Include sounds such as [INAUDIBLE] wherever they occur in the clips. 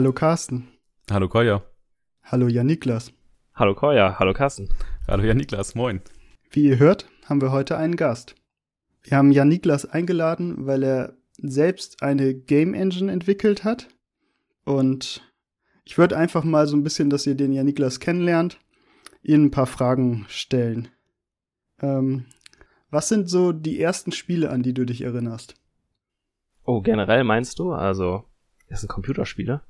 Hallo Carsten. Hallo Koya. Hallo Jan Niklas. Hallo Koya, hallo Carsten. Hallo Jan Niklas, moin. Wie ihr hört, haben wir heute einen Gast. Wir haben Jan Niklas eingeladen, weil er selbst eine Game Engine entwickelt hat. Und ich würde einfach mal so ein bisschen, dass ihr den Jan Niklas kennenlernt, Ihnen ein paar Fragen stellen. Ähm, was sind so die ersten Spiele, an die du dich erinnerst? Oh, generell meinst du? Also, das sind Computerspiele?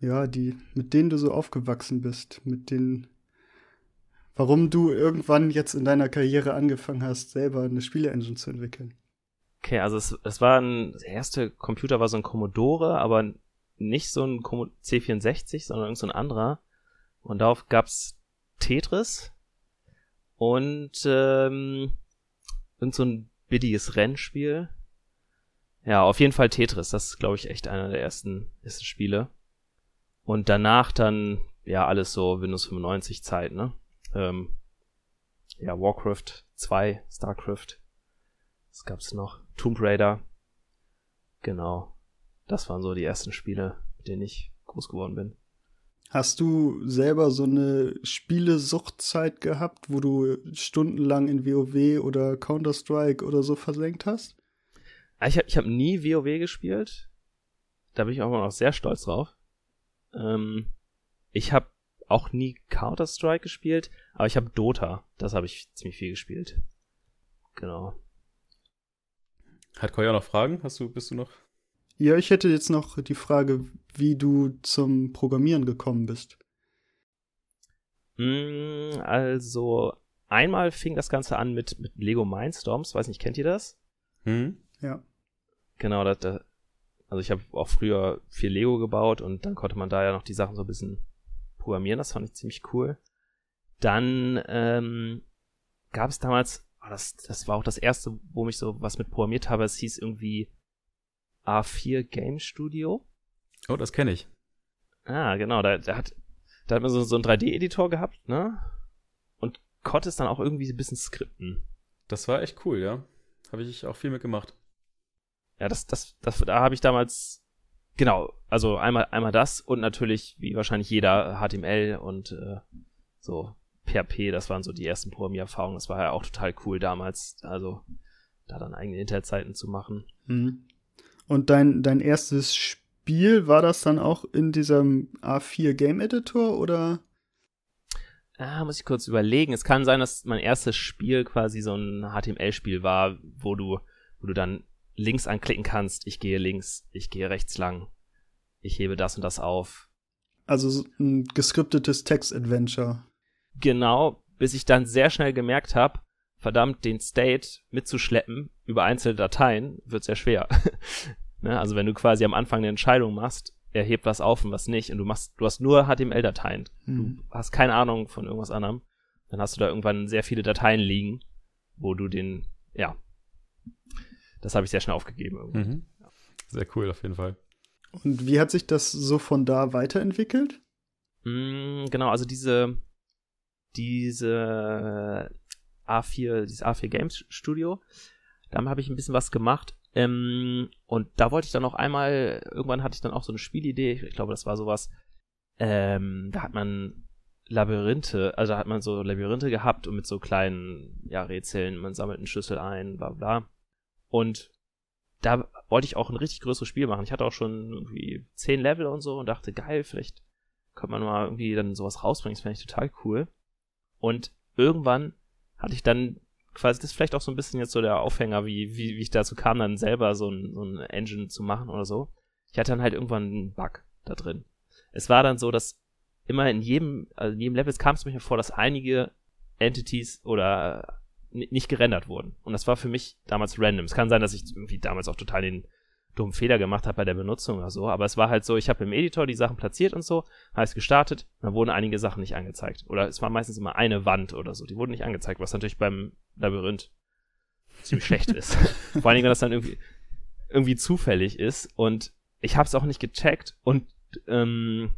Ja, die, mit denen du so aufgewachsen bist, mit denen, warum du irgendwann jetzt in deiner Karriere angefangen hast, selber eine Spiele-Engine zu entwickeln. Okay, also es, es war ein, der erste Computer war so ein Commodore, aber nicht so ein C64, sondern irgend so ein anderer. Und darauf gab's Tetris und ähm, irgend so ein billiges Rennspiel. Ja, auf jeden Fall Tetris. Das ist, glaube ich, echt einer der ersten, ersten Spiele. Und danach dann, ja, alles so Windows 95 Zeit, ne? Ähm, ja, Warcraft 2, StarCraft. Was gab's noch? Tomb Raider. Genau. Das waren so die ersten Spiele, mit denen ich groß geworden bin. Hast du selber so eine Spielesuchtzeit gehabt, wo du stundenlang in WoW oder Counter-Strike oder so versenkt hast? Ich habe ich hab nie WoW gespielt. Da bin ich auch immer noch sehr stolz drauf. Ähm, ich habe auch nie Counter-Strike gespielt, aber ich habe Dota. Das habe ich ziemlich viel gespielt. Genau. Hat Koya noch Fragen? Hast du, bist du noch? Ja, ich hätte jetzt noch die Frage, wie du zum Programmieren gekommen bist. Mm, also, einmal fing das Ganze an mit, mit Lego Mindstorms. Weiß nicht, kennt ihr das? Hm? Ja. Genau, das, das, also ich habe auch früher viel Lego gebaut und dann konnte man da ja noch die Sachen so ein bisschen programmieren. Das fand ich ziemlich cool. Dann ähm, gab es damals, oh, das, das war auch das erste, wo mich so was mit programmiert habe. Es hieß irgendwie A4 Game Studio. Oh, das kenne ich. Ah, genau. Da, da hat, da hat man so, so einen 3D-Editor gehabt, ne? Und konnte es dann auch irgendwie ein bisschen skripten. Das war echt cool, ja. Habe ich auch viel mitgemacht. Ja, das, das, das, da habe ich damals, genau, also einmal, einmal das und natürlich, wie wahrscheinlich jeder, HTML und äh, so PHP, das waren so die ersten Programmiererfahrungen. Das war ja auch total cool damals, also da dann eigene Internetseiten zu machen. Mhm. Und dein, dein erstes Spiel, war das dann auch in diesem A4 Game Editor oder? Ah, muss ich kurz überlegen. Es kann sein, dass mein erstes Spiel quasi so ein HTML-Spiel war, wo du, wo du dann links anklicken kannst, ich gehe links, ich gehe rechts lang, ich hebe das und das auf. Also ein geskriptetes Text-Adventure. Genau, bis ich dann sehr schnell gemerkt habe, verdammt, den State mitzuschleppen über einzelne Dateien wird sehr schwer. [LAUGHS] ne? Also wenn du quasi am Anfang eine Entscheidung machst, er hebt was auf und was nicht und du machst, du hast nur HTML-Dateien. Hm. Du hast keine Ahnung von irgendwas anderem. Dann hast du da irgendwann sehr viele Dateien liegen, wo du den, ja, das habe ich sehr schnell aufgegeben. Mhm. Sehr cool, auf jeden Fall. Und wie hat sich das so von da weiterentwickelt? Mm, genau, also diese, diese A4, dieses A4 Games Studio, da habe ich ein bisschen was gemacht. Ähm, und da wollte ich dann auch einmal, irgendwann hatte ich dann auch so eine Spielidee, ich glaube, das war sowas, ähm, da hat man Labyrinthe, also da hat man so Labyrinthe gehabt und mit so kleinen, ja, Rätseln, man sammelt einen Schlüssel ein, bla bla. Und da wollte ich auch ein richtig größeres Spiel machen. Ich hatte auch schon irgendwie zehn Level und so und dachte, geil, vielleicht könnte man mal irgendwie dann sowas rausbringen. Das fände ich total cool. Und irgendwann hatte ich dann quasi, das ist vielleicht auch so ein bisschen jetzt so der Aufhänger, wie, wie, wie ich dazu kam, dann selber so ein, so ein Engine zu machen oder so. Ich hatte dann halt irgendwann einen Bug da drin. Es war dann so, dass immer in jedem, also in jedem Level kam es mir vor, dass einige Entities oder nicht gerendert wurden. Und das war für mich damals random. Es kann sein, dass ich irgendwie damals auch total den dummen Fehler gemacht habe bei der Benutzung oder so, aber es war halt so, ich habe im Editor die Sachen platziert und so, heißt gestartet, dann wurden einige Sachen nicht angezeigt. Oder es war meistens immer eine Wand oder so, die wurden nicht angezeigt, was natürlich beim Labyrinth ziemlich schlecht ist. [LAUGHS] Vor allen Dingen, wenn das dann irgendwie, irgendwie zufällig ist und ich habe es auch nicht gecheckt und ähm,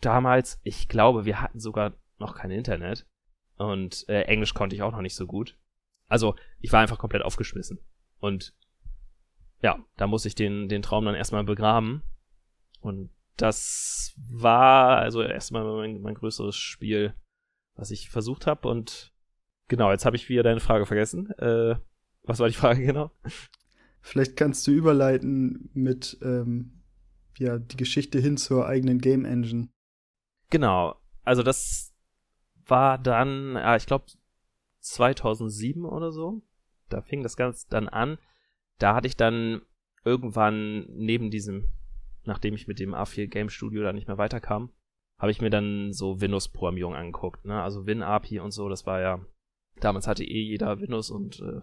damals, ich glaube, wir hatten sogar noch kein Internet und äh, Englisch konnte ich auch noch nicht so gut. Also ich war einfach komplett aufgeschmissen. Und ja, da muss ich den, den Traum dann erstmal begraben. Und das war also erstmal mein, mein größeres Spiel, was ich versucht habe. Und genau, jetzt habe ich wieder deine Frage vergessen. Äh, was war die Frage [LAUGHS] genau? Vielleicht kannst du überleiten mit ähm, ja, die Geschichte hin zur eigenen Game Engine. Genau, also das war dann, ja, ich glaube 2007 oder so. Da fing das Ganze dann an. Da hatte ich dann irgendwann neben diesem, nachdem ich mit dem A4 Game Studio da nicht mehr weiterkam, habe ich mir dann so Windows-Programmierung angeguckt. Ne? Also WinAPI und so, das war ja, damals hatte eh jeder Windows und äh,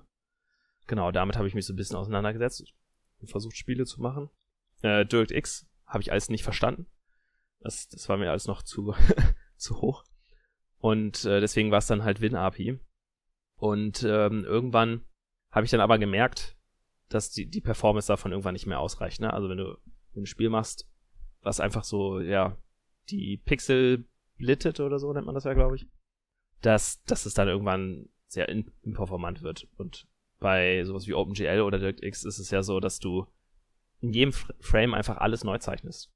genau, damit habe ich mich so ein bisschen auseinandergesetzt und versucht, Spiele zu machen. Äh, DirectX habe ich alles nicht verstanden. Das, das war mir alles noch zu, [LAUGHS] zu hoch. Und äh, deswegen war es dann halt WinAPI. Und ähm, irgendwann habe ich dann aber gemerkt, dass die, die Performance davon irgendwann nicht mehr ausreicht. Ne? Also wenn du, ein Spiel machst, was einfach so, ja, die Pixel blittet oder so nennt man das ja, glaube ich, dass, dass es dann irgendwann sehr imperformant wird. Und bei sowas wie OpenGL oder DirectX ist es ja so, dass du in jedem Frame einfach alles neu zeichnest.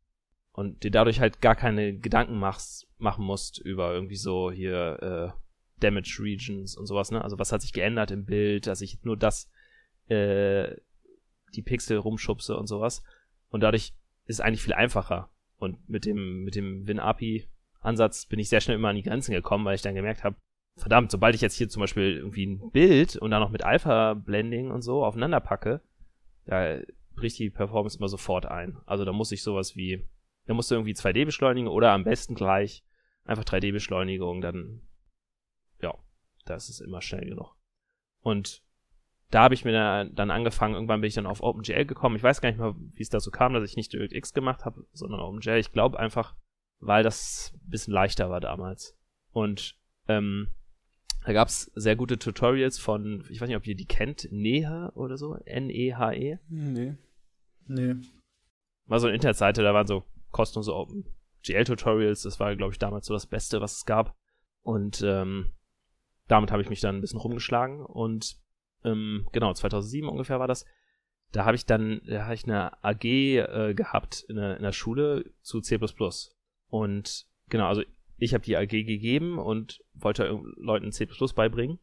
Und dir dadurch halt gar keine Gedanken machst, machen musst über irgendwie so hier äh, Damage Regions und sowas, ne? Also was hat sich geändert im Bild, dass ich nur das, äh, die Pixel rumschubse und sowas. Und dadurch ist es eigentlich viel einfacher. Und mit dem, mit dem WinAPI-Ansatz bin ich sehr schnell immer an die Grenzen gekommen, weil ich dann gemerkt habe, verdammt, sobald ich jetzt hier zum Beispiel irgendwie ein Bild und dann noch mit Alpha-Blending und so aufeinander packe, da bricht die Performance immer sofort ein. Also da muss ich sowas wie, da musst du irgendwie 2D beschleunigen oder am besten gleich einfach 3D-Beschleunigung, dann das ist immer schnell genug. Und da habe ich mir dann angefangen, irgendwann bin ich dann auf OpenGL gekommen. Ich weiß gar nicht mal, wie es dazu kam, dass ich nicht DirectX gemacht habe, sondern OpenGL. Ich glaube einfach, weil das ein bisschen leichter war damals. Und ähm, da gab es sehr gute Tutorials von, ich weiß nicht, ob ihr die kennt, Neha oder so, N-E-H-E. -E. Nee. Nee. War so eine Internetseite, da waren so kostenlose OpenGL-Tutorials. Das war, glaube ich, damals so das Beste, was es gab. Und ähm, damit habe ich mich dann ein bisschen rumgeschlagen und ähm, genau, 2007 ungefähr war das. Da habe ich dann, da habe ich eine AG äh, gehabt in der, in der Schule zu C++. Und genau, also ich habe die AG gegeben und wollte Leuten C++ beibringen.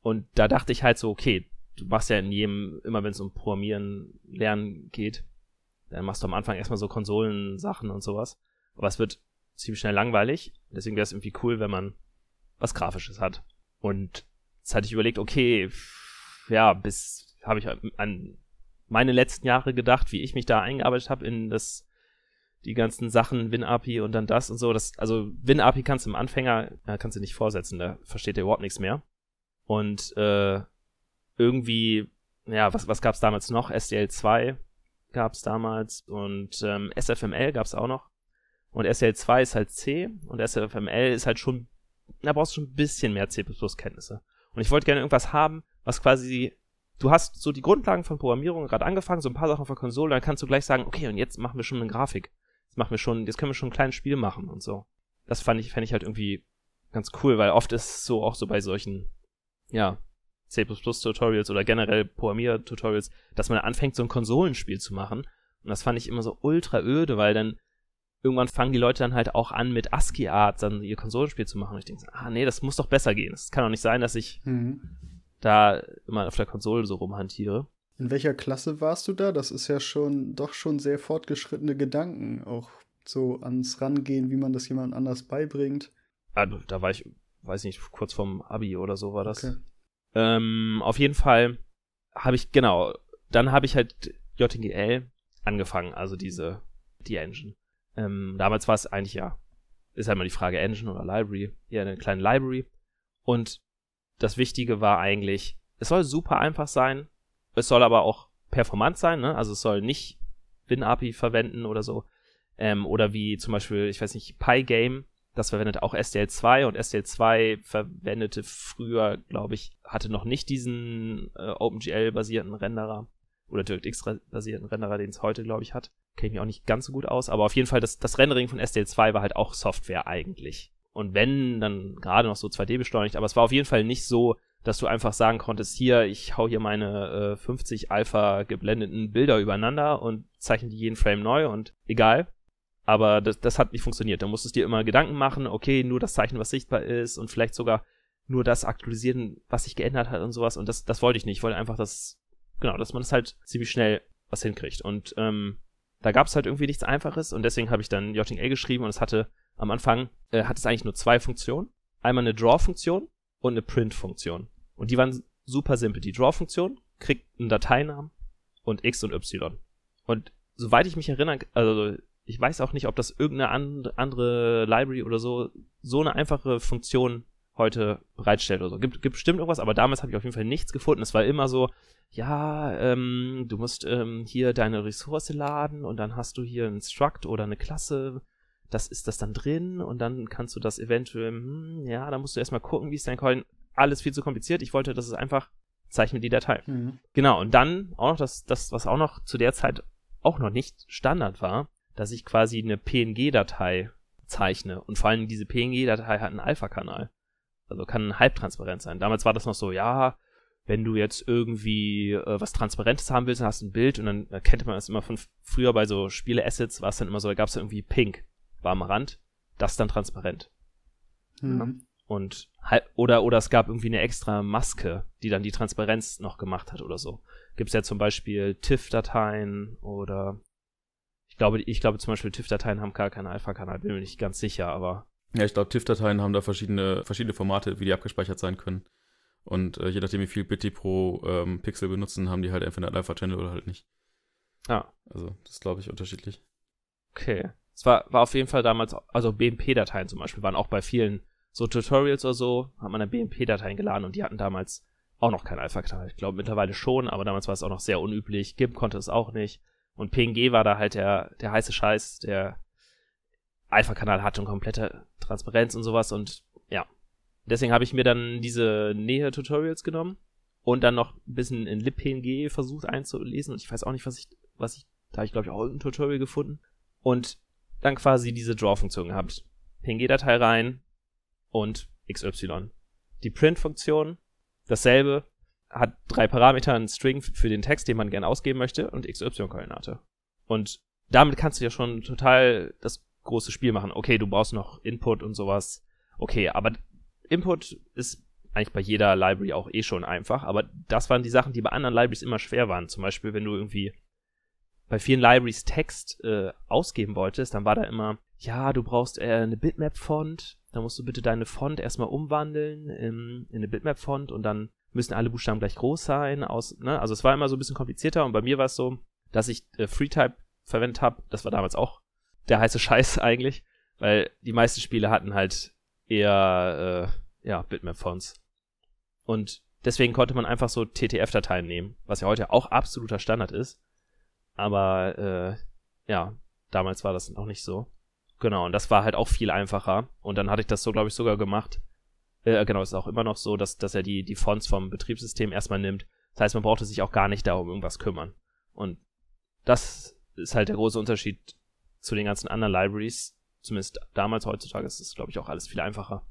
Und da dachte ich halt so, okay, du machst ja in jedem, immer wenn es um Programmieren lernen geht, dann machst du am Anfang erstmal so Konsolensachen und sowas. Aber es wird ziemlich schnell langweilig. Deswegen wäre es irgendwie cool, wenn man was Grafisches hat. Und jetzt hatte ich überlegt, okay, ja, bis habe ich an meine letzten Jahre gedacht, wie ich mich da eingearbeitet habe in das die ganzen Sachen WinAPI und dann das und so. Das, also WinAPI kannst du im Anfänger, ja, kannst du nicht vorsetzen, da versteht er überhaupt nichts mehr. Und äh, irgendwie, ja, was, was gab es damals noch? SDL2 gab es damals und ähm, SFML gab es auch noch. Und SDL2 ist halt C und SFML ist halt schon da brauchst du schon ein bisschen mehr C++-Kenntnisse. Und ich wollte gerne irgendwas haben, was quasi, du hast so die Grundlagen von Programmierung gerade angefangen, so ein paar Sachen der Konsole, dann kannst du gleich sagen, okay, und jetzt machen wir schon eine Grafik. Jetzt machen wir schon, jetzt können wir schon ein kleines Spiel machen und so. Das fand ich, fände ich halt irgendwie ganz cool, weil oft ist es so auch so bei solchen, ja, C++-Tutorials oder generell Programmier-Tutorials, dass man anfängt, so ein Konsolenspiel zu machen. Und das fand ich immer so ultra öde, weil dann irgendwann fangen die Leute dann halt auch an, mit ASCII-Art dann ihr Konsolenspiel zu machen. Und ich denke, ah nee, das muss doch besser gehen. Es kann doch nicht sein, dass ich mhm. da immer auf der Konsole so rumhantiere. In welcher Klasse warst du da? Das ist ja schon doch schon sehr fortgeschrittene Gedanken, auch so ans Rangehen, wie man das jemand anders beibringt. Ah, da war ich, weiß nicht, kurz vorm Abi oder so war das. Okay. Ähm, auf jeden Fall habe ich, genau, dann habe ich halt JGL angefangen, also diese, die Engine. Ähm, damals war es eigentlich ja, ist halt mal die Frage Engine oder Library, eher eine kleine Library. Und das Wichtige war eigentlich, es soll super einfach sein, es soll aber auch performant sein, ne? Also es soll nicht WinAPI verwenden oder so. Ähm, oder wie zum Beispiel, ich weiß nicht, Pygame, das verwendet auch SDL2 und SDL2 verwendete früher, glaube ich, hatte noch nicht diesen äh, OpenGL-basierten Renderer oder DirectX-basierten Renderer, den es heute, glaube ich, hat. Kenne ich mich auch nicht ganz so gut aus, aber auf jeden Fall, das, das Rendering von SDL2 war halt auch Software eigentlich. Und wenn, dann gerade noch so 2D beschleunigt, aber es war auf jeden Fall nicht so, dass du einfach sagen konntest, hier, ich hau hier meine äh, 50 Alpha geblendeten Bilder übereinander und zeichne die jeden Frame neu und egal. Aber das, das hat nicht funktioniert. Da musstest du dir immer Gedanken machen, okay, nur das Zeichen, was sichtbar ist und vielleicht sogar nur das aktualisieren, was sich geändert hat und sowas. Und das, das wollte ich nicht. Ich wollte einfach, dass, genau, dass man das halt ziemlich schnell was hinkriegt. Und ähm, da gab es halt irgendwie nichts Einfaches und deswegen habe ich dann JTL geschrieben und es hatte am Anfang, äh, hat es eigentlich nur zwei Funktionen. Einmal eine Draw-Funktion und eine Print-Funktion. Und die waren super simpel. Die Draw-Funktion kriegt einen Dateinamen und X und Y. Und soweit ich mich erinnere, also ich weiß auch nicht, ob das irgendeine andere Library oder so so eine einfache Funktion heute bereitstellt oder so. Gibt, gibt bestimmt irgendwas, aber damals habe ich auf jeden Fall nichts gefunden. Es war immer so, ja, ähm, du musst ähm, hier deine Ressource laden und dann hast du hier ein Struct oder eine Klasse, das ist das dann drin und dann kannst du das eventuell, hm, ja, da musst du erstmal gucken, wie ist dein Coin. Alles viel zu kompliziert. Ich wollte, dass es einfach zeichne die Datei. Mhm. Genau, und dann auch noch das, das, was auch noch zu der Zeit auch noch nicht Standard war, dass ich quasi eine PNG-Datei zeichne. Und vor allem diese PNG-Datei hat einen Alpha-Kanal. Also kann halbtransparent sein. Damals war das noch so, ja, wenn du jetzt irgendwie äh, was Transparentes haben willst, dann hast du ein Bild und dann erkennt man das immer von früher bei so Spiele-Assets, war es dann immer so, da gab es irgendwie Pink, war am Rand, das dann transparent. Mhm. Und oder oder es gab irgendwie eine extra Maske, die dann die Transparenz noch gemacht hat oder so. Gibt es ja zum Beispiel TIFF-Dateien oder ich glaube, ich glaube zum Beispiel TIFF-Dateien haben gar keinen Alpha-Kanal, bin mir nicht ganz sicher, aber. Ja, ich glaube, TIFF-Dateien haben da verschiedene, verschiedene Formate, wie die abgespeichert sein können. Und äh, je nachdem, wie viel Bit die pro ähm, Pixel benutzen, haben die halt entweder einen Alpha-Channel oder halt nicht. Ja. Also, das ist, glaube ich, unterschiedlich. Okay. Es war, war auf jeden Fall damals, also BMP-Dateien zum Beispiel, waren auch bei vielen so Tutorials oder so, hat man dann BMP-Dateien geladen und die hatten damals auch noch keinen Alpha-Kanal. Ich glaube mittlerweile schon, aber damals war es auch noch sehr unüblich. GIMP konnte es auch nicht. Und PNG war da halt der, der heiße Scheiß, der Alpha-Kanal hatte und komplette Transparenz und sowas und ja. Deswegen habe ich mir dann diese Nähe-Tutorials genommen und dann noch ein bisschen in LibPNG versucht einzulesen und ich weiß auch nicht, was ich, was ich, da habe ich glaube ich auch irgendein Tutorial gefunden und dann quasi diese Draw-Funktion gehabt. PNG-Datei rein und XY. Die Print-Funktion, dasselbe, hat drei Parameter, ein String für den Text, den man gerne ausgeben möchte und XY-Koordinate. Und damit kannst du ja schon total das große Spiel machen. Okay, du brauchst noch Input und sowas. Okay, aber Input ist eigentlich bei jeder Library auch eh schon einfach, aber das waren die Sachen, die bei anderen Libraries immer schwer waren. Zum Beispiel, wenn du irgendwie bei vielen Libraries Text äh, ausgeben wolltest, dann war da immer, ja, du brauchst äh, eine Bitmap-Font, da musst du bitte deine Font erstmal umwandeln in, in eine Bitmap-Font und dann müssen alle Buchstaben gleich groß sein. Aus, ne? Also es war immer so ein bisschen komplizierter und bei mir war es so, dass ich äh, FreeType verwendet habe. Das war damals auch der heiße Scheiß [LAUGHS] eigentlich, weil die meisten Spiele hatten halt eher äh, ja, Bitmap-Fonts. Und deswegen konnte man einfach so TTF-Dateien nehmen, was ja heute auch absoluter Standard ist. Aber äh, ja, damals war das noch nicht so. Genau, und das war halt auch viel einfacher. Und dann hatte ich das so, glaube ich, sogar gemacht, äh, genau, ist auch immer noch so, dass, dass er die, die Fonts vom Betriebssystem erstmal nimmt. Das heißt, man brauchte sich auch gar nicht darum irgendwas kümmern. Und das ist halt der große Unterschied zu den ganzen anderen Libraries. Zumindest damals, heutzutage ist es, glaube ich, auch alles viel einfacher.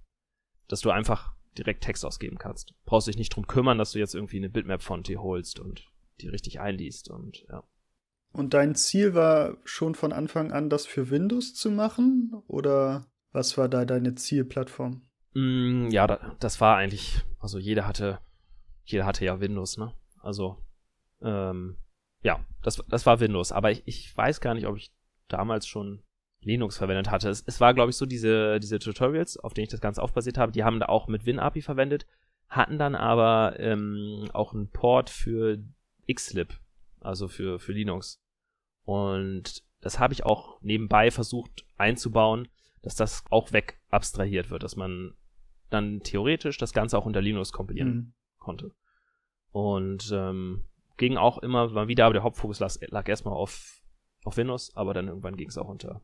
Dass du einfach direkt Text ausgeben kannst. Brauchst dich nicht drum kümmern, dass du jetzt irgendwie eine Bitmap-Font hier holst und die richtig einliest und ja. Und dein Ziel war schon von Anfang an, das für Windows zu machen? Oder was war da deine Zielplattform? Mm, ja, da, das war eigentlich, also jeder hatte, jeder hatte ja Windows, ne? Also, ähm, ja, das, das war Windows. Aber ich, ich weiß gar nicht, ob ich damals schon Linux verwendet hatte. Es, es war, glaube ich, so diese, diese Tutorials, auf denen ich das Ganze aufbasiert habe, die haben da auch mit WinAPI verwendet, hatten dann aber ähm, auch einen Port für Xlib, also für, für Linux. Und das habe ich auch nebenbei versucht einzubauen, dass das auch weg abstrahiert wird, dass man dann theoretisch das Ganze auch unter Linux kompilieren mhm. konnte. Und ähm, ging auch immer mal wieder, aber der Hauptfokus lag, lag erstmal auf, auf Windows, aber dann irgendwann ging es auch unter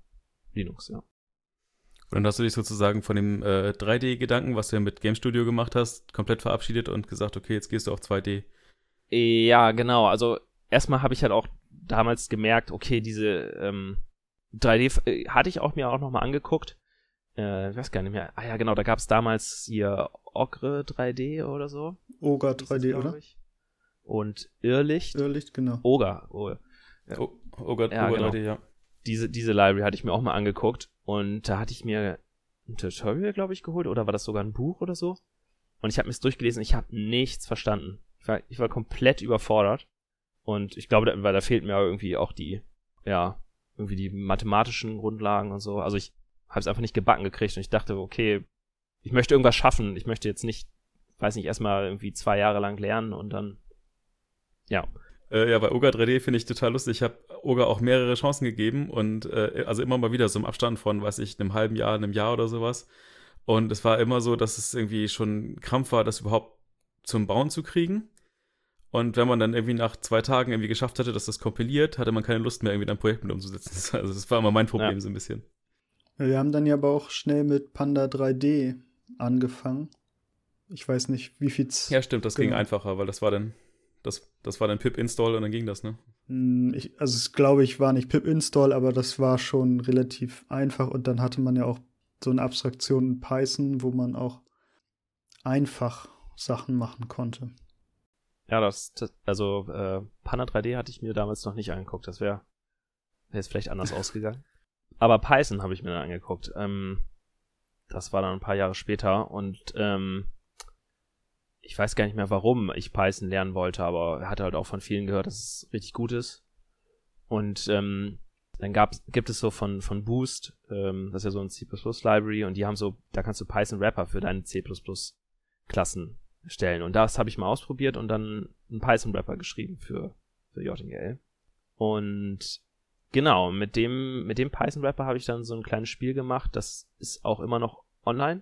Linux, ja. Und dann hast du dich sozusagen von dem äh, 3D-Gedanken, was du ja mit Game Studio gemacht hast, komplett verabschiedet und gesagt, okay, jetzt gehst du auf 2D. Ja, genau. Also erstmal habe ich halt auch damals gemerkt, okay, diese ähm, 3D äh, hatte ich auch mir auch nochmal angeguckt äh, ich weiß gar nicht mehr. Ah ja, genau, da gab es damals hier Ogre 3D oder so. Oga 3D, das, oder? Ich. Und Irrlicht. Irrlicht, genau. Oga. Oh, Oh, oh Gott, Ja, oh genau. Gott, ja. diese, diese Library hatte ich mir auch mal angeguckt und da hatte ich mir ein Tutorial, glaube ich, geholt oder war das sogar ein Buch oder so? Und ich habe mir es durchgelesen, ich habe nichts verstanden. Ich war, ich war komplett überfordert und ich glaube, da, weil da fehlt mir irgendwie auch die, ja, irgendwie die mathematischen Grundlagen und so. Also ich habe es einfach nicht gebacken gekriegt und ich dachte, okay, ich möchte irgendwas schaffen. Ich möchte jetzt nicht, weiß nicht, erstmal irgendwie zwei Jahre lang lernen und dann, ja, Äh, ja, bei Oga 3D finde ich total lustig. Ich habe Oga auch mehrere Chancen gegeben und äh, also immer mal wieder so im Abstand von, weiß ich, einem halben Jahr, einem Jahr oder sowas. Und es war immer so, dass es irgendwie schon Krampf war, das überhaupt zum Bauen zu kriegen. Und wenn man dann irgendwie nach zwei Tagen irgendwie geschafft hatte, dass das kompiliert, hatte man keine Lust mehr, irgendwie ein Projekt mit umzusetzen. [LAUGHS] Also das war immer mein Problem Ja. so ein bisschen. Wir haben dann ja aber auch schnell mit Panda 3D angefangen. Ich weiß nicht, wie viel. Ja, stimmt, das ging Genau. einfacher, weil das war dann, das, das war dann pip-install und dann ging das, ne? Hm, Ich, also es glaube ich war nicht pip-install, aber das war schon relativ einfach und dann hatte man ja auch so eine Abstraktion in Python, wo man auch einfach Sachen machen konnte. Ja, das, das also äh, Panda 3D hatte ich mir damals noch nicht angeguckt. Das wäre wär jetzt vielleicht anders [LAUGHS] ausgegangen. Aber Python habe ich mir dann angeguckt. Ähm, das war dann ein paar Jahre später und ähm, ich weiß gar nicht mehr, warum ich Python lernen wollte, aber er hatte halt auch von vielen gehört, dass es richtig gut ist. Und ähm, dann gab's, gibt es so von, von Boost, ähm, das ist ja so ein C++-Library und die haben so, da kannst du Python-Wrapper für deine C++-Klassen stellen. Und das habe ich mal ausprobiert und dann einen Python-Wrapper geschrieben für, für JGL. Und genau, mit dem, mit dem Python-Wrapper habe ich dann so ein kleines Spiel gemacht. Das ist auch immer noch online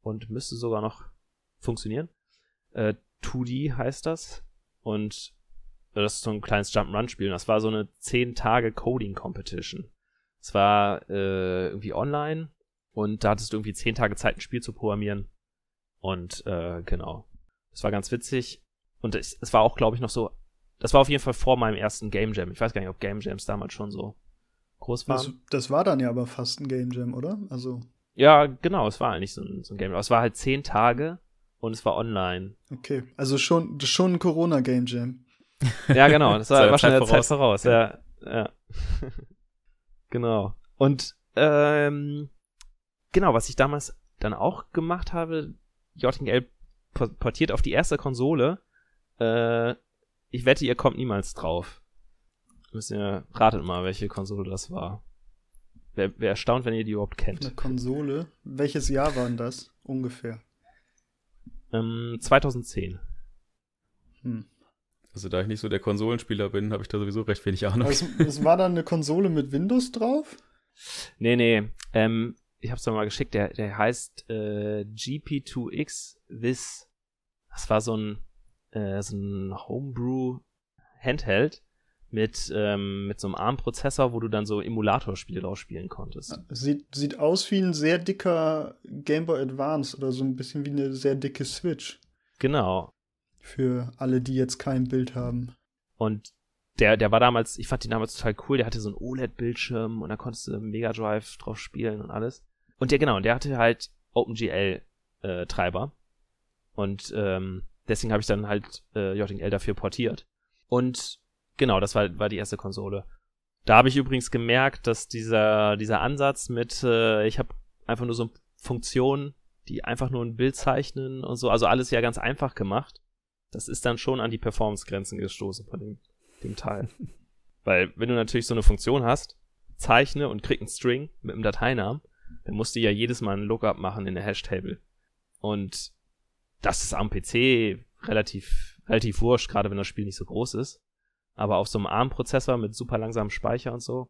und müsste sogar noch funktionieren. Äh, 2D heißt das. Und das ist so ein kleines Jump'n'Run-Spiel. Und Das war so eine 10 Tage Coding-Competition. Es war äh, irgendwie online und da hattest du irgendwie 10 Tage Zeit, ein Spiel zu programmieren. Und äh, genau. Das war ganz witzig. Und es, es war auch, glaube ich, noch so. Das war auf jeden Fall vor meinem ersten Game Jam. Ich weiß gar nicht, ob Game Jams damals schon so groß waren. Das, das war dann ja aber fast ein Game Jam, oder? Also, ja, genau, es war eigentlich so ein, so ein Game Jam. Aber es war halt 10 Tage und es war online. okay. Also schon, schon ein Corona-Game Jam. Ja, genau. Das war, war schon Zeit der Zeit voraus. Ja, ja. [LAUGHS] genau. Und ähm, genau, was ich damals dann auch gemacht habe, JGL po- portiert auf die erste Konsole. Äh, ich wette, ihr kommt niemals drauf. Müsst ihr ratet mal, welche Konsole das war. Wer, wer erstaunt, wenn ihr die überhaupt Eine kennt. Konsole. Welches Jahr war denn das? Ungefähr. Ähm, 2010. Hm. Also da ich nicht so der Konsolenspieler bin, habe ich da sowieso recht wenig Ahnung. Es, es war dann eine Konsole mit Windows drauf? Nee, nee. Ähm, ich hab's doch mal geschickt, der, der heißt äh, GP2X Viz. Das war so ein, äh, so ein Homebrew Handheld mit, ähm, mit so einem ARM-Prozessor, wo du dann so Emulatorspiele draus spielen konntest. Sieht, sieht aus wie ein sehr dicker Game Boy Advance oder so ein bisschen wie eine sehr dicke Switch. Genau. Für alle, die jetzt kein Bild haben. Und der, der war damals, ich fand den damals total cool, der hatte so einen OLED-Bildschirm und da konntest du Mega Drive drauf spielen und alles. Und der, genau, der hatte halt OpenGL-Treiber. und ähm, deswegen habe ich dann halt äh, JGL dafür portiert. Und genau, das war, war die erste Konsole. Da habe ich übrigens gemerkt, dass dieser, dieser Ansatz mit, äh, ich habe einfach nur so Funktionen, die einfach nur ein Bild zeichnen und so, also alles ja ganz einfach gemacht. Das ist dann schon an die Performance-Grenzen gestoßen von dem, dem Teil. [LAUGHS] Weil, wenn du natürlich so eine Funktion hast, zeichne und krieg einen String mit einem Dateinamen, dann musst du ja jedes Mal einen Lookup machen in der Hash-Table. Und das ist am PC relativ, relativ wurscht, gerade wenn das Spiel nicht so groß ist. Aber auf so einem ARM-Prozessor mit super langsamem Speicher und so,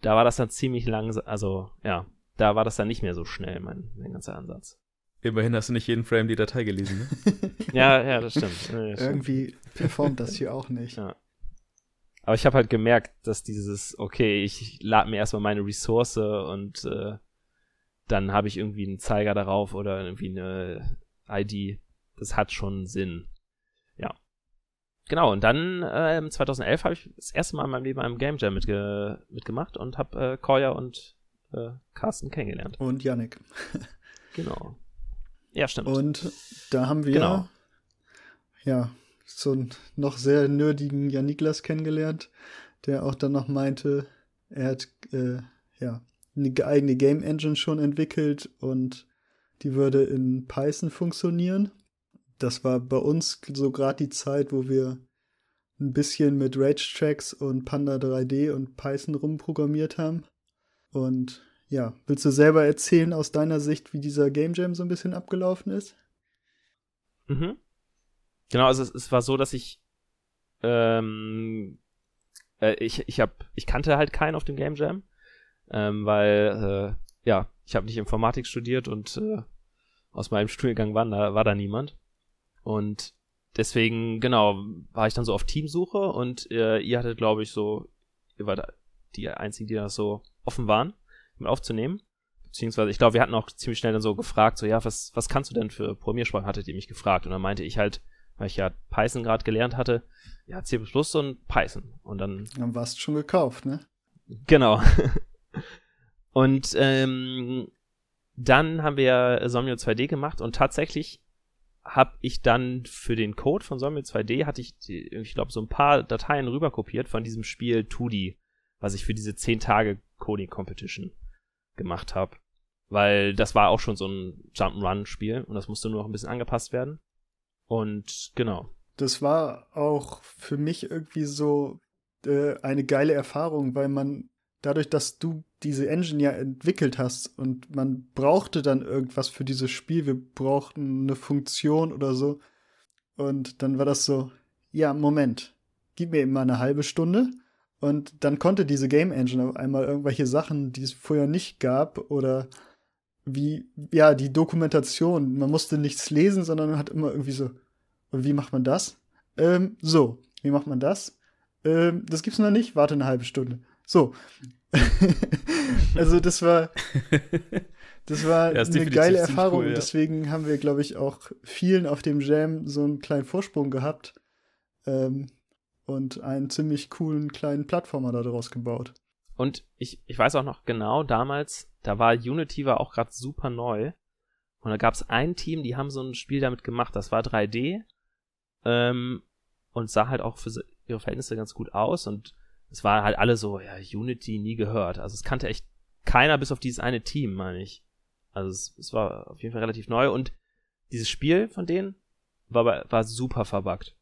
da war das dann ziemlich langsam, also ja, da war das dann nicht mehr so schnell, mein, mein ganzer Ansatz. Immerhin hast du nicht jeden Frame die Datei gelesen, ne? [LAUGHS] Ja, ja, das stimmt. Ja, das stimmt. Irgendwie performt das hier auch nicht. Ja. Aber ich habe halt gemerkt, dass dieses, okay, ich lade mir erstmal meine Ressource und äh, dann habe ich irgendwie einen Zeiger darauf oder irgendwie eine ID. Das hat schon Sinn. Genau, und dann ähm, 2011 habe ich das erste Mal in meinem Leben einem Game Jam mitge mitgemacht und habe äh, Koya und äh, Carsten kennengelernt. Und Yannick. [LAUGHS] genau. Ja, stimmt. Und da haben wir Genau. ja so einen noch sehr nerdigen Janiklas kennengelernt, der auch dann noch meinte, er hat äh, ja eine eigene Game Engine schon entwickelt und die würde in Python funktionieren. Das war bei uns so gerade die Zeit, wo wir ein bisschen mit Rage Tracks und Panda 3D und Python rumprogrammiert haben. Und ja, willst du selber erzählen aus deiner Sicht, wie dieser Game Jam so ein bisschen abgelaufen ist? Mhm. Genau, also es, es war so, dass ich ähm, äh, ich ich hab, ich kannte halt keinen auf dem Game Jam, ähm, weil äh, ja ich habe nicht Informatik studiert und äh, aus meinem Studiengang war da war da niemand und deswegen genau war ich dann so auf Teamsuche und äh, ihr hattet glaube ich so ihr wart die einzigen die da so offen waren mit aufzunehmen beziehungsweise ich glaube wir hatten auch ziemlich schnell dann so gefragt so ja was was kannst du denn für Programmiersprachen hattet ihr mich gefragt und dann meinte ich halt weil ich ja Python gerade gelernt hatte, ja, C++ und Python. Und dann. Dann warst du schon gekauft, ne? Genau. [LAUGHS] und ähm, dann haben wir Somnio 2D gemacht und tatsächlich habe ich dann für den Code von Somnio 2D hatte ich, ich glaube, so ein paar Dateien rüberkopiert von diesem Spiel 2D, was ich für diese 10 Tage Coding Competition gemacht habe. Weil das war auch schon so ein Jump'n'Run-Spiel und das musste nur noch ein bisschen angepasst werden. Und genau. Das war auch für mich irgendwie so äh, eine geile Erfahrung, weil man dadurch, dass du diese Engine ja entwickelt hast und man brauchte dann irgendwas für dieses Spiel, wir brauchten eine Funktion oder so. Und dann war das so, ja, Moment, gib mir eben mal eine halbe Stunde. Und dann konnte diese Game Engine auf einmal irgendwelche Sachen, die es vorher nicht gab, oder wie, ja, die Dokumentation. Man musste nichts lesen, sondern man hat immer irgendwie so, und wie macht man das? Ähm, so, wie macht man das? Ähm, das gibt's noch nicht, warte eine halbe Stunde. So. [LAUGHS] also das war, das war Ja, eine geile Erfahrung. cool, ja. und Deswegen haben wir, glaube ich, auch vielen auf dem Jam so einen kleinen Vorsprung gehabt. Ähm, und einen ziemlich coolen kleinen Plattformer daraus gebaut. Und ich, ich weiß auch noch genau, damals, da war Unity war auch gerade super neu. Und da gab es ein Team, die haben so ein Spiel damit gemacht. Das war 3D. Ähm, und sah halt auch für ihre Verhältnisse ganz gut aus. Und es war halt alle so, ja, Unity nie gehört. Also es kannte echt keiner bis auf dieses eine Team, meine ich. Also es, es war auf jeden Fall relativ neu. Und dieses Spiel von denen war, war super verbuggt.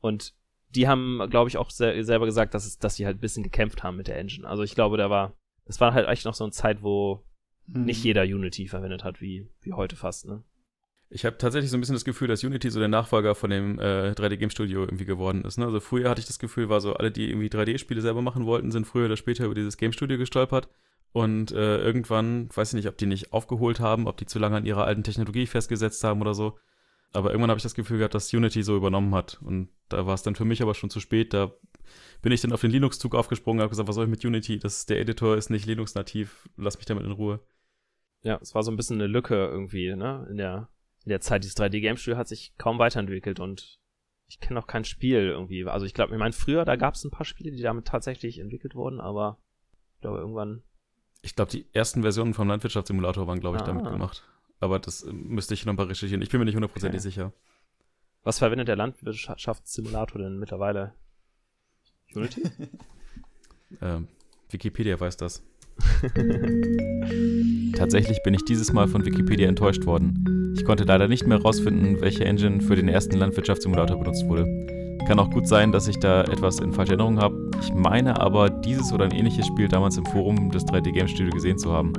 Und die haben, glaube ich, auch se selber gesagt, dass, es, dass sie halt ein bisschen gekämpft haben mit der Engine. Also ich glaube, da war, das war halt echt noch so eine Zeit, wo Hm. nicht jeder Unity verwendet hat, wie, wie heute fast, ne? Ich habe tatsächlich so ein bisschen das Gefühl, dass Unity so der Nachfolger von dem äh, 3D Game Studio irgendwie geworden ist. Ne? Also früher hatte ich das Gefühl, war so alle, die irgendwie 3D-Spiele selber machen wollten, sind früher oder später über dieses Game Studio gestolpert. Und äh, irgendwann, weiß ich nicht, ob die nicht aufgeholt haben, ob die zu lange an ihrer alten Technologie festgesetzt haben oder so. Aber irgendwann habe ich das Gefühl gehabt, dass Unity so übernommen hat. Und da war es dann für mich aber schon zu spät. Da bin ich dann auf den Linux-Zug aufgesprungen und habe gesagt, was soll ich mit Unity? Das, der Editor ist nicht Linux-nativ, lass mich damit in Ruhe. Ja, es war so ein bisschen eine Lücke irgendwie, ne? In der, in der Zeit, dieses 3D-Game-Studio hat sich kaum weiterentwickelt und ich kenne auch kein Spiel irgendwie. Also ich glaube, ich meine, früher, da gab es ein paar Spiele, die damit tatsächlich entwickelt wurden, aber ich glaube, irgendwann. Ich glaube, die ersten Versionen vom Landwirtschaftssimulator waren, glaube ich, Ah. damit gemacht. Aber das äh, müsste ich noch mal recherchieren. Ich bin mir nicht hundertprozentig Okay. sicher. Was verwendet der Landwirtschaftssimulator denn mittlerweile? Unity? [LAUGHS] Ähm, Wikipedia weiß das. [LAUGHS] Tatsächlich bin ich dieses Mal von Wikipedia enttäuscht worden. Ich konnte leider nicht mehr herausfinden, welche Engine für den ersten Landwirtschaftssimulator benutzt wurde. Kann auch gut sein, dass ich da etwas in falscher Erinnerung habe. Ich meine aber, dieses oder ein ähnliches Spiel damals im Forum des 3D Game Studio gesehen zu haben.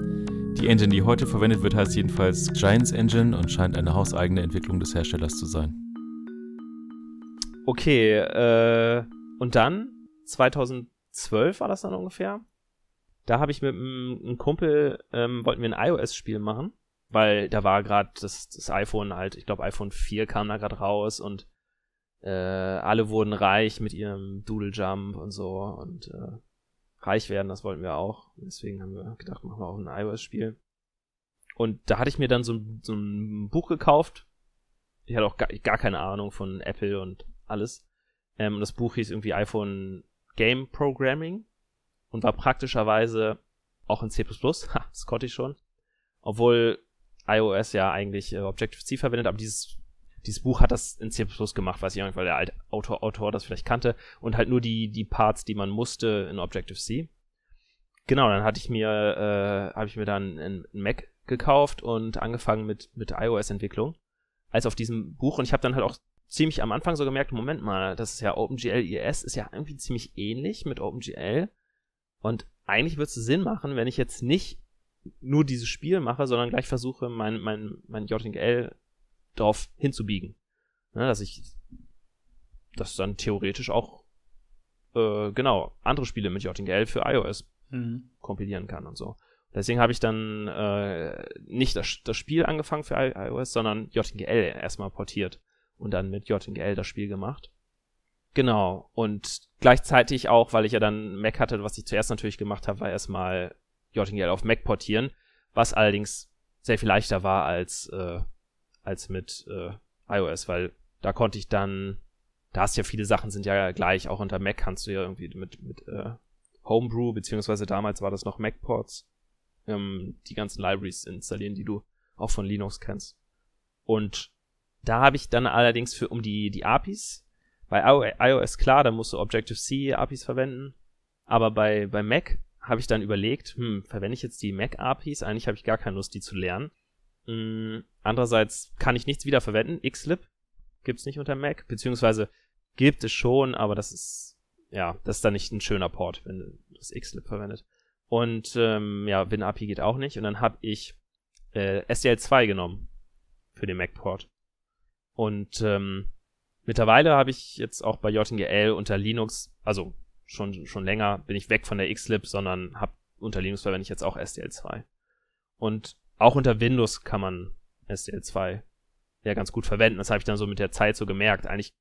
Die Engine, die heute verwendet wird, heißt jedenfalls Giants Engine und scheint eine hauseigene Entwicklung des Herstellers zu sein. Okay, äh, und dann, 2012 war das dann ungefähr, da habe ich mit einem Kumpel, ähm, wollten wir ein iOS-Spiel machen, weil da war gerade das, das iPhone halt, ich glaube iPhone 4 kam da gerade raus und äh, alle wurden reich mit ihrem Doodle Jump und so und äh, reich werden, das wollten wir auch. Deswegen haben wir gedacht, machen wir auch ein iOS-Spiel. Und da hatte ich mir dann so, ein- so ein Buch gekauft. Ich hatte auch gar, gar keine Ahnung von Apple und alles. Ähm, das Buch hieß irgendwie iPhone Game Programming und war praktischerweise auch in C++. [LAUGHS] Ha, das konnte ich schon. Obwohl iOS ja eigentlich äh, Objective-C verwendet, aber dieses, dieses Buch hat das in C++ gemacht, weiß ich nicht, weil der alte Autor, Autor das vielleicht kannte und halt nur die, die Parts, die man musste in Objective-C. Genau, dann hatte ich mir, äh, habe ich mir dann einen Mac gekauft und angefangen mit, mit iOS-Entwicklung als auf diesem Buch und ich habe dann halt auch ziemlich am Anfang so gemerkt, Moment mal, das ist ja OpenGL IS, ist ja irgendwie ziemlich ähnlich mit OpenGL und eigentlich würde es Sinn machen, wenn ich jetzt nicht nur dieses Spiel mache, sondern gleich versuche, mein, mein, mein JGL drauf hinzubiegen. Ne, dass ich das dann theoretisch auch äh, genau andere Spiele mit JGL für iOS mhm. kompilieren kann und so. Deswegen habe ich dann äh, nicht das, das Spiel angefangen für iOS, sondern JGL erstmal portiert und dann mit JGL das Spiel gemacht. Genau. Und gleichzeitig auch, weil ich ja dann Mac hatte, was ich zuerst natürlich gemacht habe, war erstmal JGL auf Mac portieren, was allerdings sehr viel leichter war als, äh, als mit äh, iOS, weil da konnte ich dann, da hast ja viele Sachen sind ja gleich, auch unter Mac kannst du ja irgendwie mit, mit äh, Homebrew, beziehungsweise damals war das noch Macports, ähm, die ganzen Libraries installieren, die du auch von Linux kennst. Und da habe ich dann allerdings für um die, die APIs, bei iOS klar, da musst du Objective-C APIs verwenden, aber bei, bei Mac habe ich dann überlegt, hm, verwende ich jetzt die Mac APIs? Eigentlich habe ich gar keine Lust, die zu lernen. Hm, andererseits kann ich nichts wieder verwenden. Xlib gibt's nicht unter Mac, beziehungsweise gibt es schon, aber das ist, ja, das ist dann nicht ein schöner Port, wenn das Xlib verwendet. Und ähm, ja, WinAPI geht auch nicht. Und dann habe ich äh, SDL2 genommen für den Mac-Port. Und ähm, mittlerweile habe ich jetzt auch bei JGL unter Linux, also schon, schon länger, bin ich weg von der Xlib, sondern habe unter Linux verwende ich jetzt auch SDL2. Und auch unter Windows kann man SDL2 ja ganz gut verwenden. Das habe ich dann so mit der Zeit so gemerkt. Eigentlich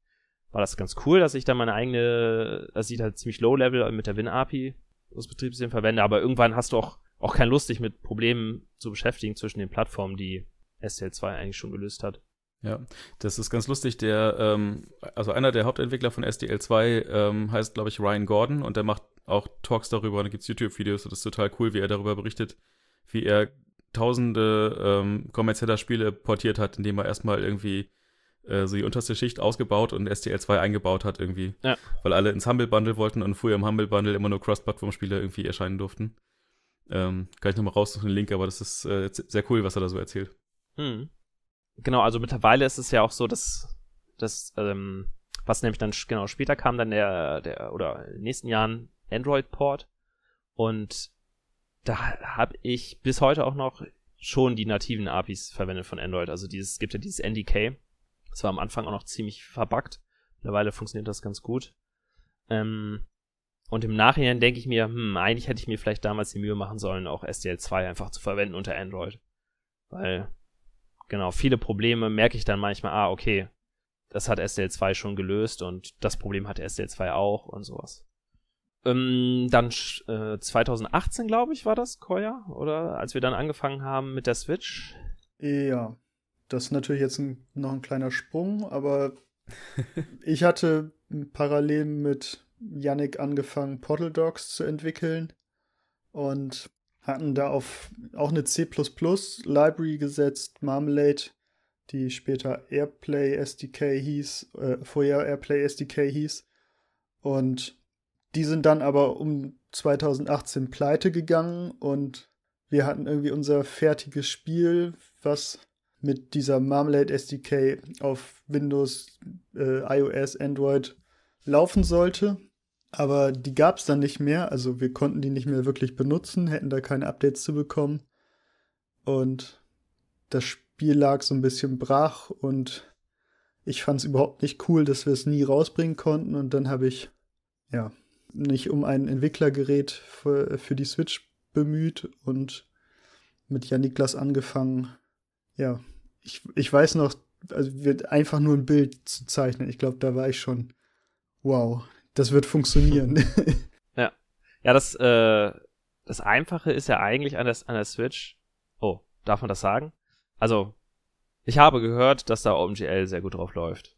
war das ganz cool, dass ich dann meine eigene, das sieht halt ziemlich low-level mit der WinAPI das Betriebssystem verwende, aber irgendwann hast du auch, auch keine Lust, dich mit Problemen zu beschäftigen zwischen den Plattformen, die STL2 eigentlich schon gelöst hat. Ja, das ist ganz lustig. Der, ähm, also einer der Hauptentwickler von SDL2 ähm, heißt, glaube ich, Ryan Gordon und der macht auch Talks darüber und da gibt es YouTube-Videos und das ist total cool, wie er darüber berichtet, wie er tausende ähm, kommerzieller Spiele portiert hat, indem er erstmal irgendwie äh, so die unterste Schicht ausgebaut und STL2 eingebaut hat irgendwie. Ja. Weil alle ins Humble Bundle wollten und früher im Humble Bundle immer nur Cross-Plattform-Spiele irgendwie erscheinen durften. Ähm, kann ich nochmal raussuchen, den Link, aber das ist äh, sehr cool, was er da so erzählt. Hm. Genau, also mittlerweile ist es ja auch so, dass, dass ähm, was nämlich dann genau später kam, dann der, der oder in den nächsten Jahren Android-Port. Und da habe ich bis heute auch noch schon die nativen APIs verwendet von Android. Also dieses, es gibt ja dieses NDK, das war am Anfang auch noch ziemlich verbuggt. Mittlerweile funktioniert das ganz gut. Ähm, und im Nachhinein denke ich mir, hm, eigentlich hätte ich mir vielleicht damals die Mühe machen sollen, auch SDL2 einfach zu verwenden unter Android. Weil, genau, viele Probleme merke ich dann manchmal, ah, okay, das hat SDL2 schon gelöst und das Problem hatte SDL2 auch und sowas. Ähm, dann äh, 2018, glaube ich, war das, Koya, oder? Als wir dann angefangen haben mit der Switch. Ja. Das ist natürlich jetzt ein, noch ein kleiner Sprung, aber [LAUGHS] ich hatte parallel mit Yannick angefangen, Portal Dogs zu entwickeln und hatten da auf auch eine C Library gesetzt, Marmalade, die später Airplay SDK hieß, äh, vorher Airplay SDK hieß. Und die sind dann aber um 2018 pleite gegangen und wir hatten irgendwie unser fertiges Spiel, was mit dieser Marmalade SDK auf Windows, äh, iOS, Android laufen sollte. Aber die gab es dann nicht mehr, also wir konnten die nicht mehr wirklich benutzen, hätten da keine Updates zu bekommen. Und das Spiel lag so ein bisschen brach und ich fand es überhaupt nicht cool, dass wir es nie rausbringen konnten. Und dann habe ich, ja, nicht um ein Entwicklergerät für, für die Switch bemüht und mit Janiklas angefangen, ja, ich, ich weiß noch, also wird einfach nur ein Bild zu zeichnen. Ich glaube, da war ich schon, wow, das wird funktionieren. [LAUGHS] ja. Ja, das, äh, das Einfache ist ja eigentlich an der, an der Switch. Oh, darf man das sagen? Also, ich habe gehört, dass da OpenGL sehr gut drauf läuft.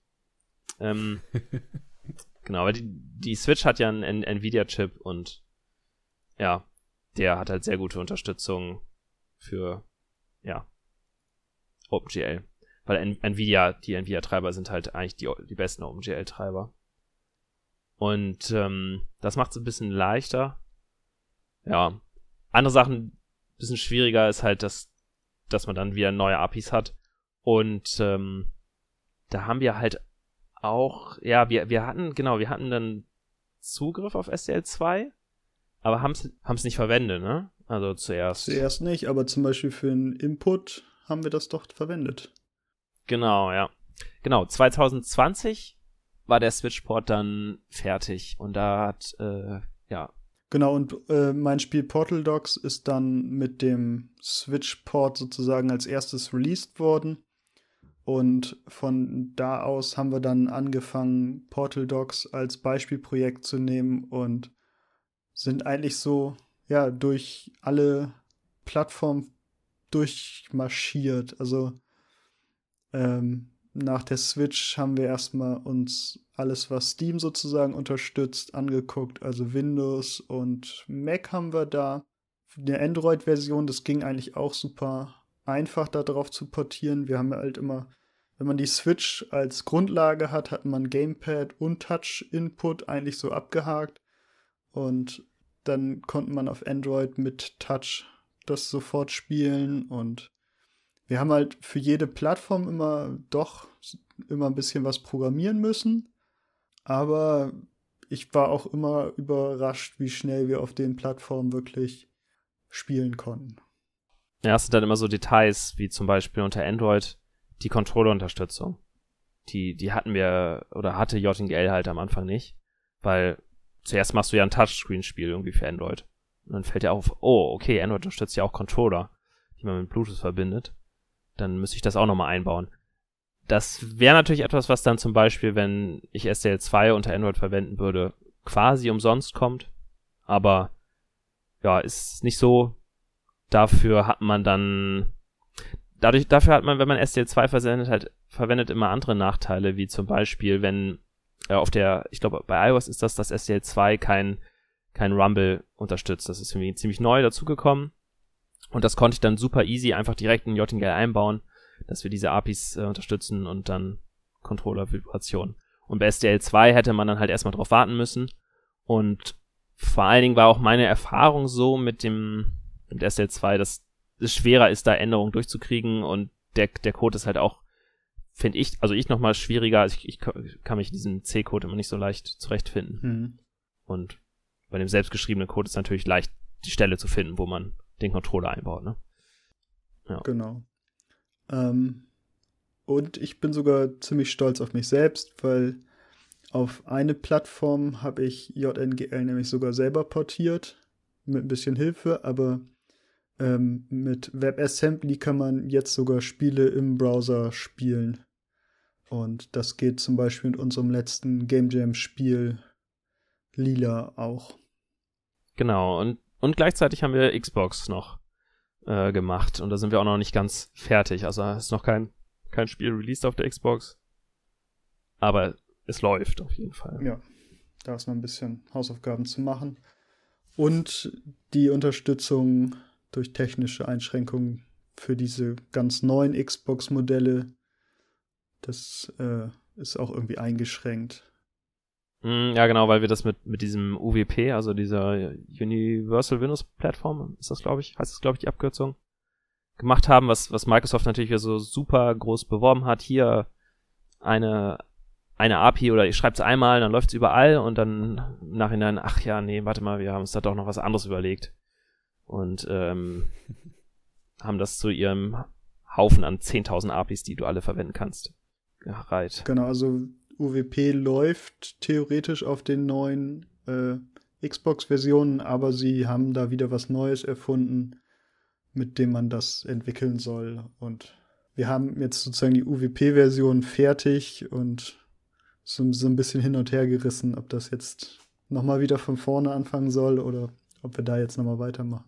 Ähm, [LAUGHS] genau, weil die, die Switch hat ja einen Nvidia-Chip und ja, der hat halt sehr gute Unterstützung für, ja, OpenGL. Weil Nvidia, die Nvidia-Treiber sind halt eigentlich die, die besten OpenGL-Treiber. Und ähm, das macht es ein bisschen leichter. Ja. Andere Sachen, bisschen schwieriger ist halt, dass, dass man dann wieder neue APIs hat. Und ähm, da haben wir halt auch, ja, wir, wir hatten, genau, wir hatten dann Zugriff auf SDL2, aber haben es nicht verwendet, ne? Also zuerst. Zuerst nicht, aber zum Beispiel für den Input haben wir das doch verwendet. Genau, ja. Genau, 2020 war der Switchport dann fertig und da hat, äh, ja. Genau, und äh, mein Spiel Portal Dogs ist dann mit dem Switchport sozusagen als erstes released worden. Und von da aus haben wir dann angefangen, Portal Dogs als Beispielprojekt zu nehmen und sind eigentlich so, ja, durch alle Plattformen durchmarschiert. Also ähm, nach der Switch haben wir erstmal uns alles, was Steam sozusagen unterstützt, angeguckt. Also Windows und Mac haben wir da. Eine Android-Version, das ging eigentlich auch super einfach darauf zu portieren. Wir haben halt immer wenn man die Switch als Grundlage hat, hat man Gamepad und Touch-Input eigentlich so abgehakt. Und dann konnte man auf Android mit Touch das sofort spielen. Und wir haben halt für jede Plattform immer doch immer ein bisschen was programmieren müssen. Aber ich war auch immer überrascht, wie schnell wir auf den Plattformen wirklich spielen konnten. Ja, es sind dann immer so Details, wie zum Beispiel unter Android die Controller-Unterstützung. Die, die hatten wir, oder hatte JGL halt am Anfang nicht, weil zuerst machst du ja ein Touchscreen-Spiel irgendwie für Android. Und dann fällt dir auf, oh, okay, Android unterstützt ja auch Controller, die man mit Bluetooth verbindet. Dann müsste ich das auch nochmal einbauen. Das wäre natürlich etwas, was dann zum Beispiel, wenn ich SDL2 unter Android verwenden würde, quasi umsonst kommt. Aber ja, ist nicht so. Dafür hat man dann dadurch, dafür hat man, wenn man STL2 versendet, halt, verwendet immer andere Nachteile, wie zum Beispiel, wenn äh, auf der, ich glaube, bei iOS ist das, dass STL2 kein, kein Rumble unterstützt. Das ist irgendwie ziemlich neu dazugekommen. Und das konnte ich dann super easy einfach direkt in JTGL einbauen, dass wir diese APIs äh, unterstützen und dann Controller-Vibration. Und bei SDL2 hätte man dann halt erstmal drauf warten müssen. Und vor allen Dingen war auch meine Erfahrung so mit dem, mit SDL2, dass es schwerer ist, da Änderungen durchzukriegen und der, der Code ist halt auch, finde ich, also ich nochmal schwieriger. Ich, ich kann mich in diesem C-Code immer nicht so leicht zurechtfinden. Mhm. Und bei dem selbstgeschriebenen Code ist natürlich leicht, die Stelle zu finden, wo man den Controller einbaut, ne? Ja. Genau. Ähm, und ich bin sogar ziemlich stolz auf mich selbst, weil auf eine Plattform habe ich JNGL nämlich sogar selber portiert, mit ein bisschen Hilfe, aber ähm, mit WebAssembly kann man jetzt sogar Spiele im Browser spielen. Und das geht zum Beispiel mit unserem letzten Game Jam Spiel Lila auch. Genau, und, und gleichzeitig haben wir Xbox noch äh, gemacht und da sind wir auch noch nicht ganz fertig. Also ist noch kein, kein Spiel released auf der Xbox. Aber es läuft auf jeden Fall. Ja, da ist noch ein bisschen Hausaufgaben zu machen. Und die Unterstützung durch technische Einschränkungen für diese ganz neuen Xbox-Modelle. Das äh, ist auch irgendwie eingeschränkt. Mm, ja, genau, weil wir das mit, mit diesem UWP, also dieser Universal Windows Plattform, ist das, glaube ich, heißt das, glaube ich, die Abkürzung, gemacht haben, was, was Microsoft natürlich so super groß beworben hat. Hier eine, eine API oder ich schreibe es einmal, dann läuft es überall und dann im Nachhinein, ach ja, nee, warte mal, wir haben uns da doch noch was anderes überlegt und ähm, [LAUGHS] haben das zu ihrem Haufen an 10.000 APIs, die du alle verwenden kannst, gereiht. Genau, also UWP läuft theoretisch auf den neuen äh, Xbox-Versionen, aber sie haben da wieder was Neues erfunden, mit dem man das entwickeln soll. Und wir haben jetzt sozusagen die UWP-Version fertig und so, so ein bisschen hin und her gerissen, ob das jetzt nochmal wieder von vorne anfangen soll oder ob wir da jetzt nochmal weitermachen.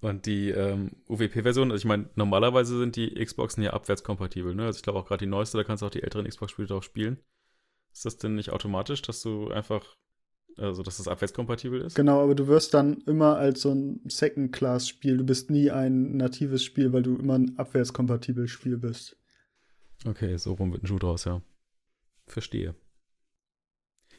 Und die ähm, UWP-Version, also ich meine, normalerweise sind die Xboxen ja abwärtskompatibel, ne? Also ich glaube auch gerade die neueste, da kannst du auch die älteren Xbox-Spiele drauf spielen. Ist das denn nicht automatisch, dass du einfach Also, dass das abwärtskompatibel ist? Genau, aber du wirst dann immer als so ein Second-Class-Spiel. Du bist nie ein natives Spiel, weil du immer ein abwärtskompatibles Spiel bist. Okay, so rum wird ein Schuh draus, ja. Verstehe.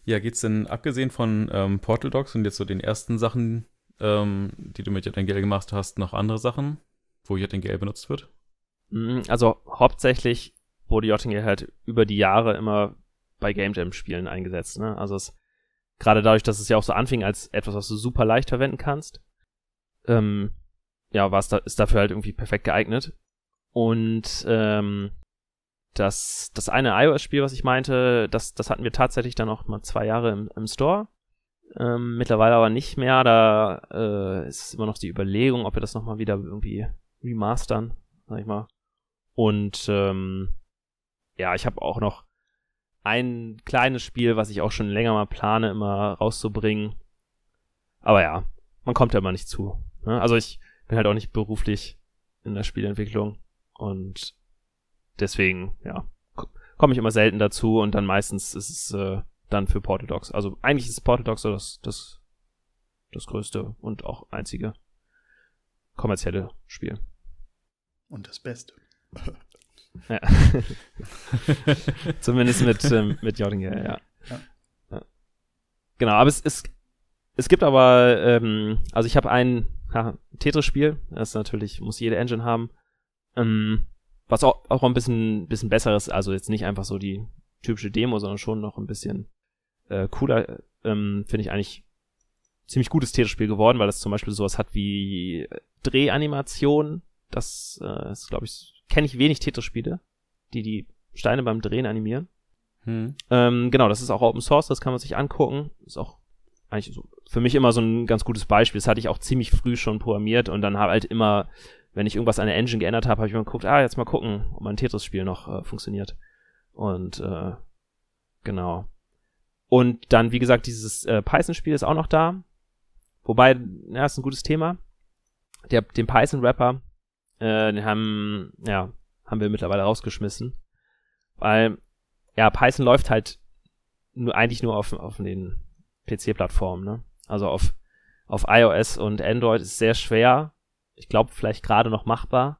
Ja, geht's denn abgesehen von ähm, Portal Dogs und jetzt so den ersten Sachen, ähm, die du mit JNGL gemacht hast, noch andere Sachen, wo JNGL benutzt wird? Mm, also hauptsächlich wurde JNGL halt über die Jahre immer bei Game Jam Spielen eingesetzt. Ne? Also es gerade dadurch, dass es ja auch so anfing als etwas, was du super leicht verwenden kannst, ähm, ja, war es da, ist dafür halt irgendwie perfekt geeignet. Und ähm, das, das eine iOS-Spiel, was ich meinte, das, das hatten wir tatsächlich dann auch mal zwei Jahre im, im Store. Ähm, mittlerweile aber nicht mehr. Da äh, ist immer noch die Überlegung, ob wir das nochmal wieder irgendwie remastern, sag ich mal. Und ähm, ja, ich habe auch noch ein kleines Spiel, was ich auch schon länger mal plane, immer rauszubringen. Aber ja, man kommt ja immer nicht zu. Ne? Also ich bin halt auch nicht beruflich in der Spielentwicklung und deswegen, ja, komme ich immer selten dazu und dann meistens ist es äh, dann für Portal Dogs. Also eigentlich ist Portal Dogs so das, das, das größte und auch einzige kommerzielle Spiel. Und das Beste. Ja. [LAUGHS] Zumindest mit, ähm, mit Jottinger, ja. ja. ja. Genau, aber es, es, es gibt aber, ähm, also ich habe ein ja, Tetris-Spiel, das natürlich, muss jede Engine haben, ähm, was auch, auch ein bisschen, bisschen besser ist, also jetzt nicht einfach so die typische Demo, sondern schon noch ein bisschen äh, cooler, ähm, finde ich eigentlich ziemlich gutes Tetris-Spiel geworden, weil das zum Beispiel sowas hat wie Drehanimation, das äh, ist, glaube ich, kenne ich wenig Tetris-Spiele, die die Steine beim Drehen animieren. Hm. Ähm, genau, das ist auch Open Source, das kann man sich angucken. Ist auch eigentlich so für mich immer so ein ganz gutes Beispiel. Das hatte ich auch ziemlich früh schon programmiert und dann habe halt immer, wenn ich irgendwas an der Engine geändert habe, habe ich mal geguckt, ah, jetzt mal gucken, ob mein Tetris-Spiel noch äh, funktioniert. Und äh, genau. Und dann, wie gesagt, dieses äh, Python-Spiel ist auch noch da. Wobei, ja, ist ein gutes Thema. Der, den Python-Rapper, äh, den haben, ja, haben wir mittlerweile rausgeschmissen. Weil, ja, Python läuft halt nur, eigentlich nur auf, auf den PC-Plattformen, ne? Also auf, auf iOS und Android ist sehr schwer. Ich glaube, vielleicht gerade noch machbar.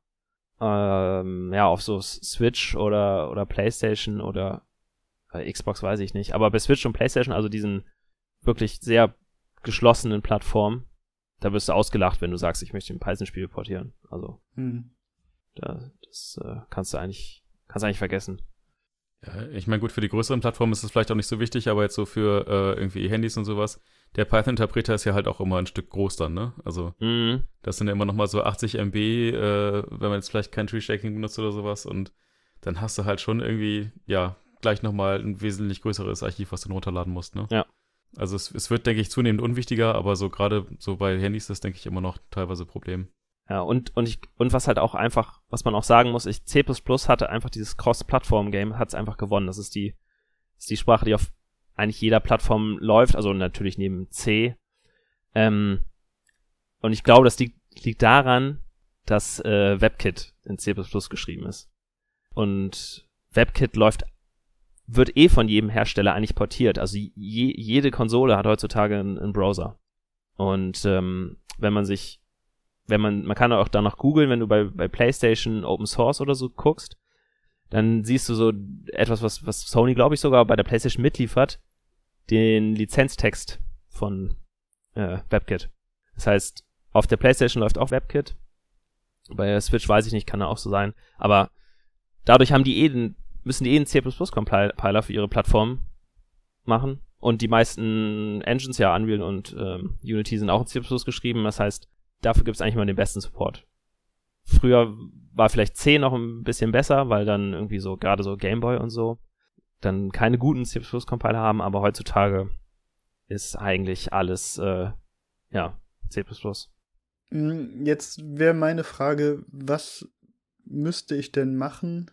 Ähm, ja, auf so Switch oder, oder PlayStation oder äh, Xbox weiß ich nicht. Aber bei Switch und PlayStation, also diesen wirklich sehr geschlossenen Plattformen, da wirst du ausgelacht, wenn du sagst, ich möchte ein Python-Spiel portieren. Also, hm. da, das äh, kannst du eigentlich, kannst du eigentlich vergessen. Ja, ich meine, gut, für die größeren Plattformen ist es vielleicht auch nicht so wichtig, aber jetzt so für äh, irgendwie Handys und sowas, der Python-Interpreter ist ja halt auch immer ein Stück groß dann, ne? Also, mhm. das sind ja immer noch mal so 80 MB, äh, wenn man jetzt vielleicht kein Tree-Shaking benutzt oder sowas und dann hast du halt schon irgendwie, ja, gleich noch mal ein wesentlich größeres Archiv, was du runterladen musst, ne? Ja. Also es, es wird, denke ich, zunehmend unwichtiger, aber so gerade so bei Handys ist das, denke ich, immer noch teilweise Problem. Ja, und, und, ich, und was halt auch einfach, was man auch sagen muss, ich, C hatte einfach dieses Cross-Plattform-Game, hat es einfach gewonnen. Das ist die, ist die Sprache, die auf eigentlich jeder Plattform läuft, also natürlich neben C. Ähm, und ich glaube, das liegt, liegt daran, dass äh, WebKit in C geschrieben ist. Und WebKit läuft wird eh von jedem Hersteller eigentlich portiert. Also je, jede Konsole hat heutzutage einen, einen Browser. Und ähm, wenn man sich, wenn man, man kann auch danach googeln, wenn du bei, bei PlayStation Open Source oder so guckst, dann siehst du so etwas, was, was Sony, glaube ich, sogar bei der PlayStation mitliefert, den Lizenztext von äh, WebKit. Das heißt, auf der PlayStation läuft auch WebKit. Bei Switch weiß ich nicht, kann da auch so sein. Aber dadurch haben die eh den müssen die eh einen C++-Compiler für ihre Plattform machen. Und die meisten Engines, ja, Unreal und ähm, Unity sind auch in C++ geschrieben. Das heißt, dafür gibt es eigentlich mal den besten Support. Früher war vielleicht C noch ein bisschen besser, weil dann irgendwie so, gerade so Gameboy und so, dann keine guten C++-Compiler haben, aber heutzutage ist eigentlich alles, äh, ja, C++. Hm, jetzt wäre meine Frage, was müsste ich denn machen,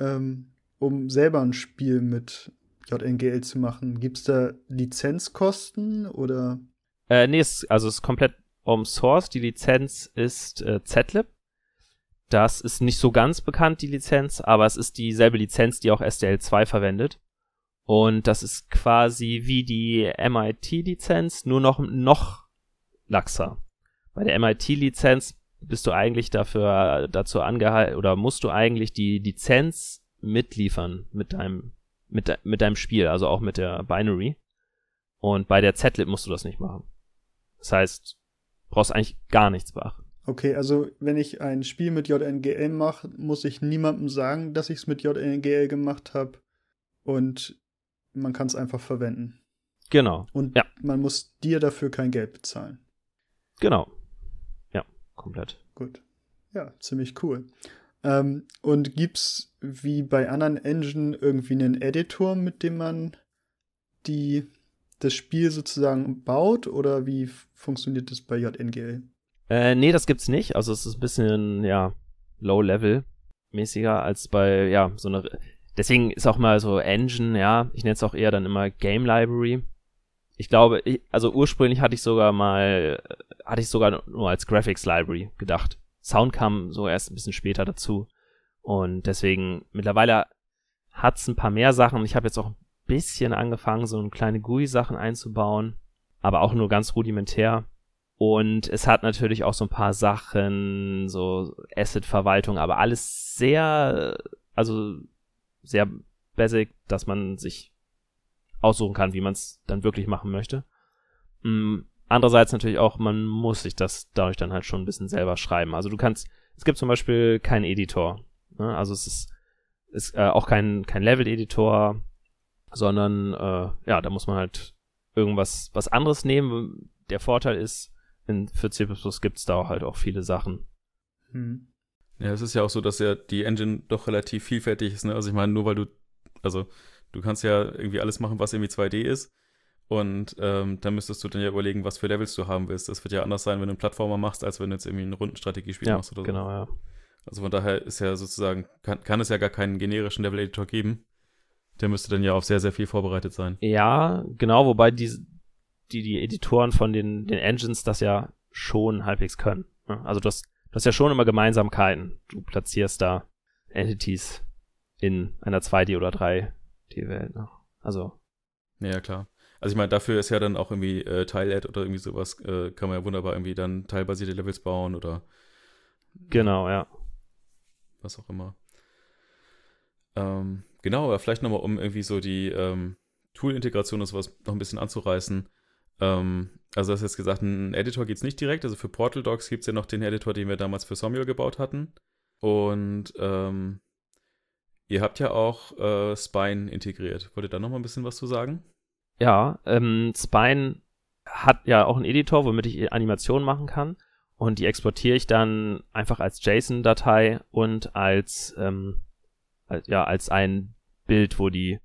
ähm, um selber ein Spiel mit JNGL zu machen? Gibt es da Lizenzkosten oder? Äh, nee, es, also es ist komplett Open Source. Die Lizenz ist äh, ZLib. Das ist nicht so ganz bekannt, die Lizenz, aber es ist dieselbe Lizenz, die auch SDL2 verwendet. Und das ist quasi wie die MIT-Lizenz, nur noch, noch laxer. Bei der MIT-Lizenz bist du eigentlich dafür, dazu angehalten, oder musst du eigentlich die Lizenz mitliefern mit deinem, mit, de, mit deinem Spiel, also auch mit der Binary. Und bei der Z-Lib musst du das nicht machen. Das heißt, brauchst eigentlich gar nichts beachten. Okay, also wenn ich ein Spiel mit JNGL mache, muss ich niemandem sagen, dass ich es mit JNGL gemacht habe. Und man kann es einfach verwenden. Genau. Und ja. man muss dir dafür kein Geld bezahlen. Genau. Komplett. Gut. Ja, ziemlich cool. Ähm, und gibt's wie bei anderen Engine irgendwie einen Editor, mit dem man die das Spiel sozusagen baut oder wie funktioniert das bei JNGL? Äh, nee, das gibt's nicht. Also es ist ein bisschen, ja, Low-Level-mäßiger als bei, ja, so einer. Deswegen ist auch mal so Engine, ja, ich nenne es auch eher dann immer Game Library. Ich glaube, ich, also ursprünglich hatte ich sogar mal, hatte ich sogar nur als Graphics Library gedacht. Sound kam so erst ein bisschen später dazu. Und deswegen, mittlerweile hat's ein paar mehr Sachen. Ich habe jetzt auch ein bisschen angefangen, so kleine GUI-Sachen einzubauen, aber auch nur ganz rudimentär. Und es hat natürlich auch so ein paar Sachen, so Asset-Verwaltung, aber alles sehr, also sehr basic, dass man sich aussuchen kann, wie man es dann wirklich machen möchte. Mhm. Andererseits natürlich auch, man muss sich das dadurch dann halt schon ein bisschen selber schreiben. Also du kannst, es gibt zum Beispiel keinen Editor. Ne? Also es ist, ist äh, auch kein, kein Level-Editor, sondern äh, ja, da muss man halt irgendwas was anderes nehmen. Der Vorteil ist, in, für C++ gibt es da halt auch viele Sachen. Hm. Ja, es ist ja auch so, dass ja die Engine doch relativ vielfältig ist. Ne? Also ich meine, nur weil du, also du kannst ja irgendwie alles machen, was irgendwie 2D ist. Und ähm, dann müsstest du dann ja überlegen, was für Levels du haben willst. Das wird ja anders sein, wenn du einen Plattformer machst, als wenn du jetzt irgendwie ein Rundenstrategiespiel ja, machst oder so. Genau, ja. Also von daher ist ja sozusagen, kann, kann es ja gar keinen generischen Level-Editor geben. Der müsste dann ja auf sehr, sehr viel vorbereitet sein. Ja, genau, wobei die, die, die Editoren von den, den Engines das ja schon halbwegs können. Ne? Also du hast, du hast ja schon immer Gemeinsamkeiten. Du platzierst da Entities in einer 2D oder 3D-Welt. Ne? Also. Ja, klar. Also ich meine, dafür ist ja dann auch irgendwie äh, Tile-Add oder irgendwie sowas, äh, kann man ja wunderbar irgendwie dann teilbasierte Levels bauen oder Genau, ja. Was auch immer. Ähm, genau, aber vielleicht nochmal, um irgendwie so die ähm, Tool-Integration und sowas noch ein bisschen anzureißen. Ähm, also, du hast jetzt gesagt, ein Editor geht es nicht direkt. Also für Portal Docs gibt es ja noch den Editor, den wir damals für Somuel gebaut hatten. Und ähm, ihr habt ja auch äh, Spine integriert. Wollt ihr da nochmal ein bisschen was zu sagen? Ja, ähm, Spine hat ja auch einen Editor, womit ich Animationen machen kann. Und die exportiere ich dann einfach als JSON-Datei und als, ähm, als, ja, als ein Bild, wo die,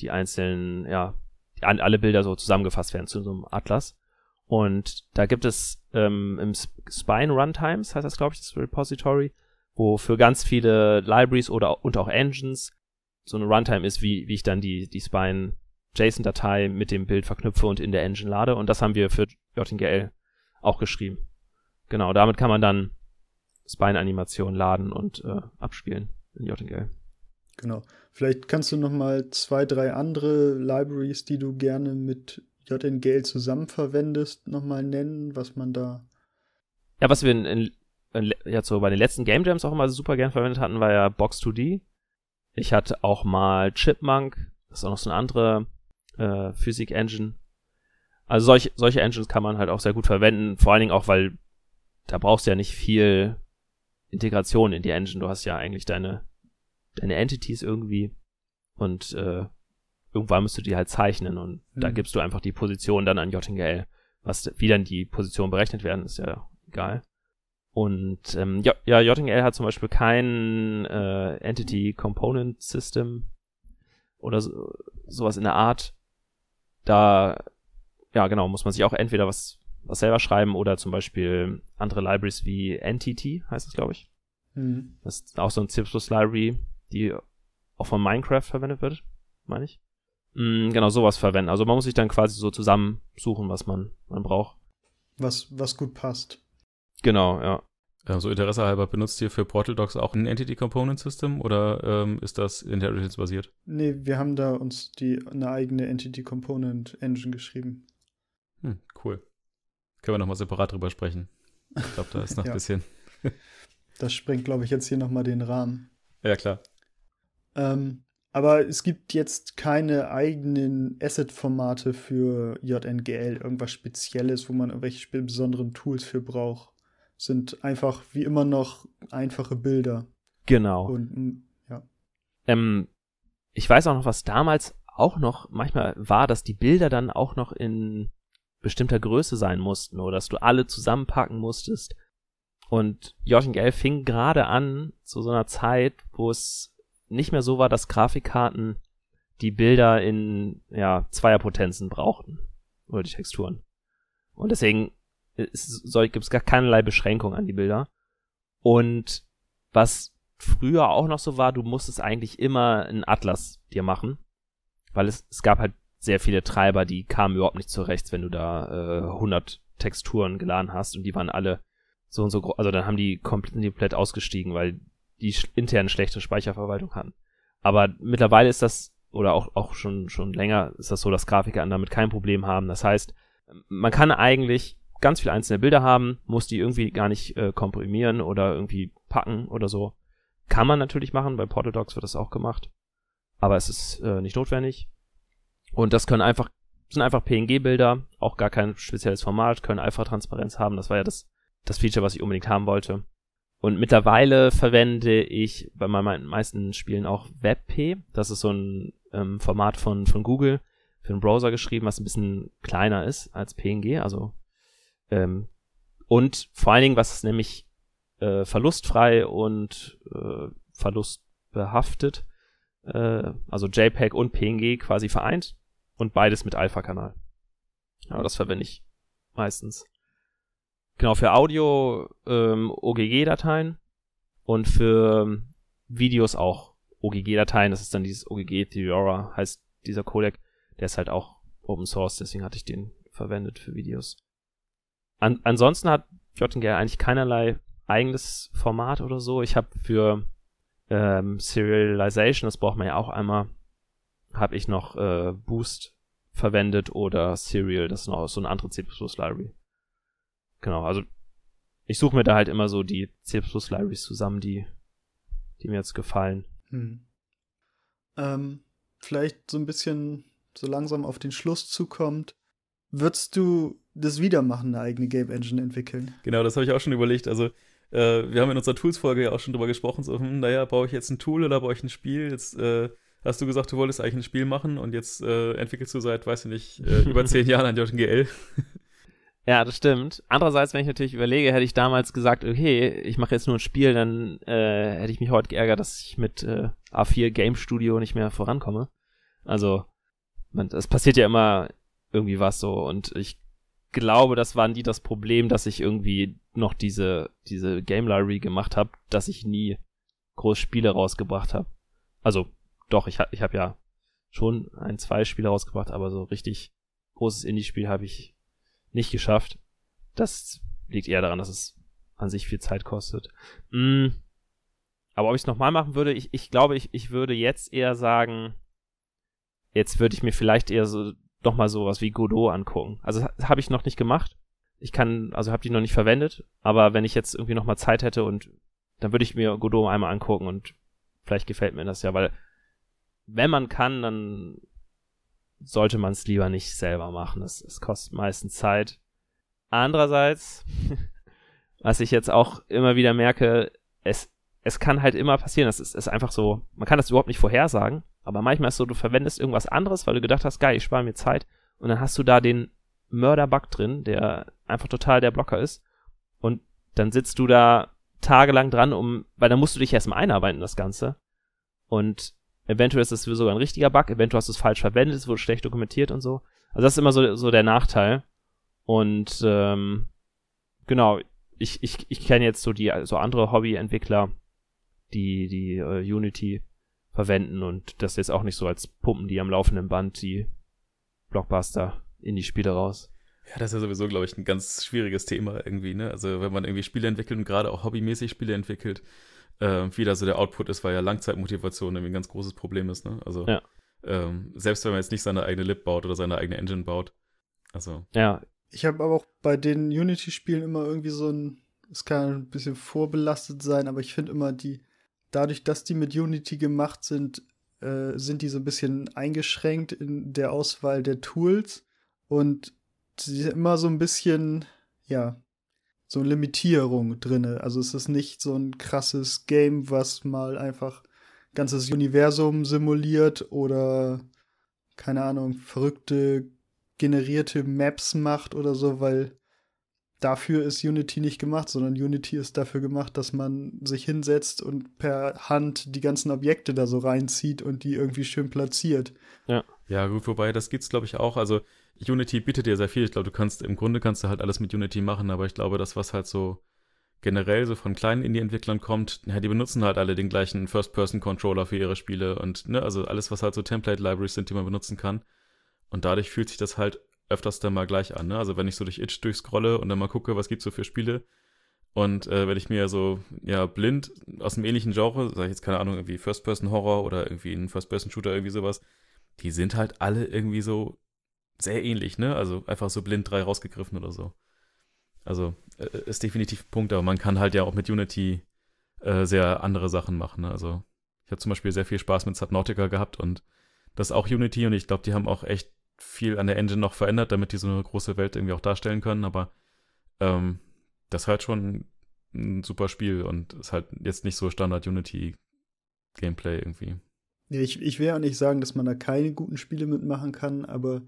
die einzelnen, ja, die, alle Bilder so zusammengefasst werden zu so einem Atlas. Und da gibt es ähm, im Spine Runtimes, heißt das, glaube ich, das Repository, wo für ganz viele Libraries oder und auch Engines so eine Runtime ist, wie, wie ich dann die, die Spine JSON-Datei mit dem Bild verknüpfe und in der Engine lade. Und das haben wir für JNGL auch geschrieben. Genau, damit kann man dann Spine-Animationen laden und äh, abspielen in JNGL. Genau. Vielleicht kannst du noch mal zwei, drei andere Libraries, die du gerne mit JNGL zusammen verwendest, noch mal nennen, was man da. Ja, was wir in, in, in, ja, so bei den letzten Game Jams auch immer super gern verwendet hatten, war ja Box2D. Ich hatte auch mal Chipmunk, das ist auch noch so eine andere äh, Physik-Engine. Also solche, solche Engines kann man halt auch sehr gut verwenden, vor allen Dingen auch, weil da brauchst du ja nicht viel Integration in die Engine. Du hast ja eigentlich deine, deine Entities irgendwie und äh, irgendwann musst du die halt zeichnen und mhm. da gibst du einfach die Position dann an JNGL. Was, wie dann die Positionen berechnet werden, ist ja egal. Und ähm, ja, ja, hat zum Beispiel kein äh, Entity Component System oder so, sowas in der Art. Da, ja genau, muss man sich auch entweder was was selber schreiben oder zum Beispiel andere Libraries wie NTT heißt es, glaube ich. Mhm. Das ist auch so ein C++-Library, die auch von Minecraft verwendet wird, meine ich. Mhm, genau, sowas verwenden. Also man muss sich dann quasi so zusammensuchen, was man, man braucht. Was, was gut passt. Genau, ja. So Interesse halber, benutzt ihr für Portal Docs auch ein Entity Component System oder ähm, ist das Intelligence basiert? Nee, wir haben da uns die eine eigene Entity Component Engine geschrieben. Hm, cool. Können wir nochmal separat drüber sprechen. Ich glaube, da ist noch [LAUGHS] ein bisschen. [LAUGHS] das sprengt, glaube ich, jetzt hier nochmal den Rahmen. Ja, klar. Ähm, aber es gibt jetzt keine eigenen Asset-Formate für JNGL, irgendwas Spezielles, wo man irgendwelche besonderen Tools für braucht. Sind einfach wie immer noch einfache Bilder. Genau. Und, ja. Ähm, ich weiß auch noch, was damals auch noch manchmal war, dass die Bilder dann auch noch in bestimmter Größe sein mussten oder dass du alle zusammenpacken musstest. Und JGL fing gerade an zu so einer Zeit, wo es nicht mehr so war, dass Grafikkarten die Bilder in ja, Zweierpotenzen brauchten. Oder die Texturen. Und deswegen gibt es gar keinerlei Beschränkung an die Bilder. Und was früher auch noch so war, du musstest eigentlich immer einen Atlas dir machen. Weil es, es gab halt sehr viele Treiber, die kamen überhaupt nicht zurecht, wenn du da äh, 100 Texturen geladen hast und die waren alle so und so groß. Also dann haben die komplett, ausgestiegen, weil die intern schlechte Speicherverwaltung hatten. Aber mittlerweile ist das, oder auch, auch schon, schon länger, ist das so, dass Grafiker damit kein Problem haben. Das heißt, man kann eigentlich ganz viele einzelne Bilder haben, muss die irgendwie gar nicht äh, komprimieren oder irgendwie packen oder so. Kann man natürlich machen, bei Portal Docs wird das auch gemacht. Aber es ist äh, nicht notwendig. Und das können einfach, sind einfach PNG-Bilder, auch gar kein spezielles Format, können einfach Transparenz haben. Das war ja das, das Feature, was ich unbedingt haben wollte. Und mittlerweile verwende ich bei meinen meisten Spielen auch WebP. Das ist so ein ähm, Format von, von Google für den Browser geschrieben, was ein bisschen kleiner ist als PNG. Also ähm, und vor allen Dingen, was ist nämlich äh, verlustfrei und äh, verlustbehaftet, äh, also JPEG und PNG quasi vereint und beides mit Alpha-Kanal. Aber das verwende ich meistens. Genau, für Audio ähm, OGG-Dateien und für Videos auch OGG-Dateien. Das ist dann dieses OGG Theora, heißt dieser Codec. Der ist halt auch Open Source, deswegen hatte ich den verwendet für Videos. An ansonsten hat JTGL eigentlich keinerlei eigenes Format oder so. Ich habe für ähm, Serialization, das braucht man ja auch einmal, habe ich noch äh, Boost verwendet oder Serial, das ist noch so eine andere C++-Library. Genau, also ich suche mir da halt immer so die C++-Libraries zusammen, die, die mir jetzt gefallen. Hm. Ähm, vielleicht so ein bisschen so langsam auf den Schluss zukommt. Würdest du das wieder machen, eine eigene Game Engine entwickeln? Genau, das habe ich auch schon überlegt. Also äh, wir haben in unserer Tools-Folge ja auch schon drüber gesprochen, so, hm, naja, baue ich jetzt ein Tool oder baue ich ein Spiel? Jetzt äh, hast du gesagt, du wolltest eigentlich ein Spiel machen und jetzt äh, entwickelst du seit, weiß ich nicht, äh, [LAUGHS] über zehn Jahren an JGL. [LAUGHS] Ja, das stimmt. Andererseits, wenn ich natürlich überlege, hätte ich damals gesagt, okay, ich mache jetzt nur ein Spiel, dann äh, hätte ich mich heute geärgert, dass ich mit äh, A4 Game Studio nicht mehr vorankomme. Also, es passiert ja immer irgendwie was so und ich glaube, das war nie das Problem, dass ich irgendwie noch diese, diese Game Library gemacht habe, dass ich nie groß Spiele rausgebracht habe. Also doch, ich, ich habe ja schon ein, zwei Spiele rausgebracht, aber so richtig großes Indie-Spiel habe ich nicht geschafft. Das liegt eher daran, dass es an sich viel Zeit kostet. Mm. Aber ob ich es nochmal machen würde, ich, ich glaube, ich, ich würde jetzt eher sagen, jetzt würde ich mir vielleicht eher so nochmal sowas wie Godot angucken. Also habe ich noch nicht gemacht. Ich kann, also habe die noch nicht verwendet, aber wenn ich jetzt irgendwie nochmal Zeit hätte und dann würde ich mir Godot einmal angucken und vielleicht gefällt mir das ja, weil wenn man kann, dann sollte man es lieber nicht selber machen. Es, es kostet meistens Zeit. Andererseits, [LAUGHS] was ich jetzt auch immer wieder merke, es, es kann halt immer passieren. Es ist, ist einfach so, man kann das überhaupt nicht vorhersagen, aber manchmal ist so, du verwendest irgendwas anderes, weil du gedacht hast, geil, ich spare mir Zeit. Und dann hast du da den Mörderbug drin, der einfach total der Blocker ist. Und dann sitzt du da tagelang dran, um, weil dann musst du dich erstmal einarbeiten, das Ganze. Und Eventuell ist es sogar ein richtiger Bug, eventuell hast du es falsch verwendet, es wurde schlecht dokumentiert und so. Also das ist immer so, so der Nachteil. Und ähm, genau, ich, ich, ich kenne jetzt so die so andere Hobbyentwickler, die die uh, Unity verwenden und das jetzt auch nicht so als Pumpen, die am laufenden Band die Blockbuster in die Spiele raus. Ja, das ist ja sowieso, glaube ich, ein ganz schwieriges Thema irgendwie, ne? Also wenn man irgendwie Spiele entwickelt und gerade auch hobbymäßig Spiele entwickelt, äh, wie da so der Output ist, weil ja Langzeitmotivation irgendwie ein ganz großes Problem ist, ne? Also Ja. ähm, selbst wenn man jetzt nicht seine eigene Lib baut oder seine eigene Engine baut. Also, Ja, Ich habe aber auch bei den Unity-Spielen immer irgendwie so ein, es kann ein bisschen vorbelastet sein, aber ich finde immer die, dadurch, dass die mit Unity gemacht sind, äh, sind die so ein bisschen eingeschränkt in der Auswahl der Tools und sie sind immer so ein bisschen, ja, so eine Limitierung drinne. Also es ist nicht so ein krasses Game, was mal einfach ganzes Universum simuliert oder keine Ahnung, verrückte generierte Maps macht oder so, weil dafür ist Unity nicht gemacht, sondern Unity ist dafür gemacht, dass man sich hinsetzt und per Hand die ganzen Objekte da so reinzieht und die irgendwie schön platziert. ja, gut, wobei, das gibt's, glaube ich, auch. Also, Unity bietet dir sehr viel. Ich glaube, du kannst, im Grunde kannst du halt alles mit Unity machen, aber ich glaube, das, was halt so generell so von kleinen Indie-Entwicklern kommt, ja, die benutzen halt alle den gleichen First-Person-Controller für ihre Spiele und, ne, also alles, was halt so Template-Libraries sind, die man benutzen kann. Und dadurch fühlt sich das halt öfters dann mal gleich an, ne? Also wenn ich so durch Itch durchscrolle und dann mal gucke, was gibt's so für Spiele und äh, wenn ich mir so, ja, blind aus einem ähnlichen Genre, sag ich jetzt keine Ahnung, irgendwie First-Person-Horror oder irgendwie ein First-Person-Shooter, irgendwie sowas, die sind halt alle irgendwie so sehr ähnlich, ne? Also einfach so blind drei rausgegriffen oder so. Also äh, ist definitiv ein Punkt, aber man kann halt ja auch mit Unity äh, sehr andere Sachen machen. Ne? Also ich habe zum Beispiel sehr viel Spaß mit Subnautica gehabt und das ist auch Unity und ich glaube, die haben auch echt viel an der Engine noch verändert, damit die so eine große Welt irgendwie auch darstellen können, aber ähm, das ist halt schon ein super Spiel und ist halt jetzt nicht so Standard Unity Gameplay irgendwie. Ja, ich, ich will ja nicht sagen, dass man da keine guten Spiele mitmachen kann, aber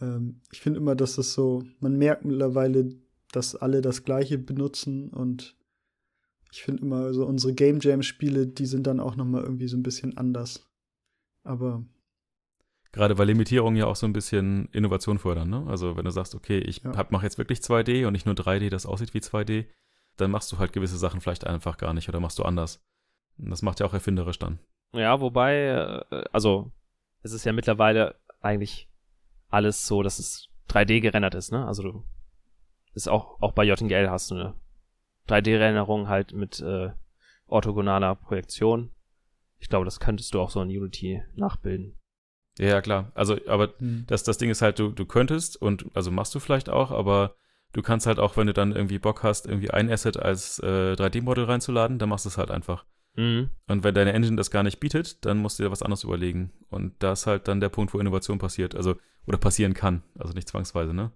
ähm, ich finde immer, dass das so, man merkt mittlerweile, dass alle das Gleiche benutzen und ich finde immer so unsere Game Jam Spiele, die sind dann auch noch mal irgendwie so ein bisschen anders. Aber Gerade weil Limitierungen ja auch so ein bisschen Innovation fördern, ne? Also wenn du sagst, okay, ich Ja. hab, mache jetzt wirklich 2D und nicht nur 3D, das aussieht wie 2D, dann machst du halt gewisse Sachen vielleicht einfach gar nicht oder machst du anders. Und das macht ja auch erfinderisch dann. Ja, wobei, äh, also, es ist ja mittlerweile eigentlich alles so, dass es 3D gerendert ist, ne? Also du ist auch, auch bei JGL hast du eine 3D-Renderung halt mit äh, orthogonaler Projektion. Ich glaube, das könntest du auch so in Unity nachbilden. Ja, ja, klar. Also, aber hm, das, das Ding ist halt, du, du könntest und also machst du vielleicht auch, aber du kannst halt auch, wenn du dann irgendwie Bock hast, irgendwie ein Asset als äh, 3D-Model reinzuladen, dann machst du es halt einfach. Mhm. Und wenn deine Engine das gar nicht bietet, dann musst du dir was anderes überlegen. Und da ist halt dann der Punkt, wo Innovation passiert. Also, oder passieren kann. Also nicht zwangsweise, ne?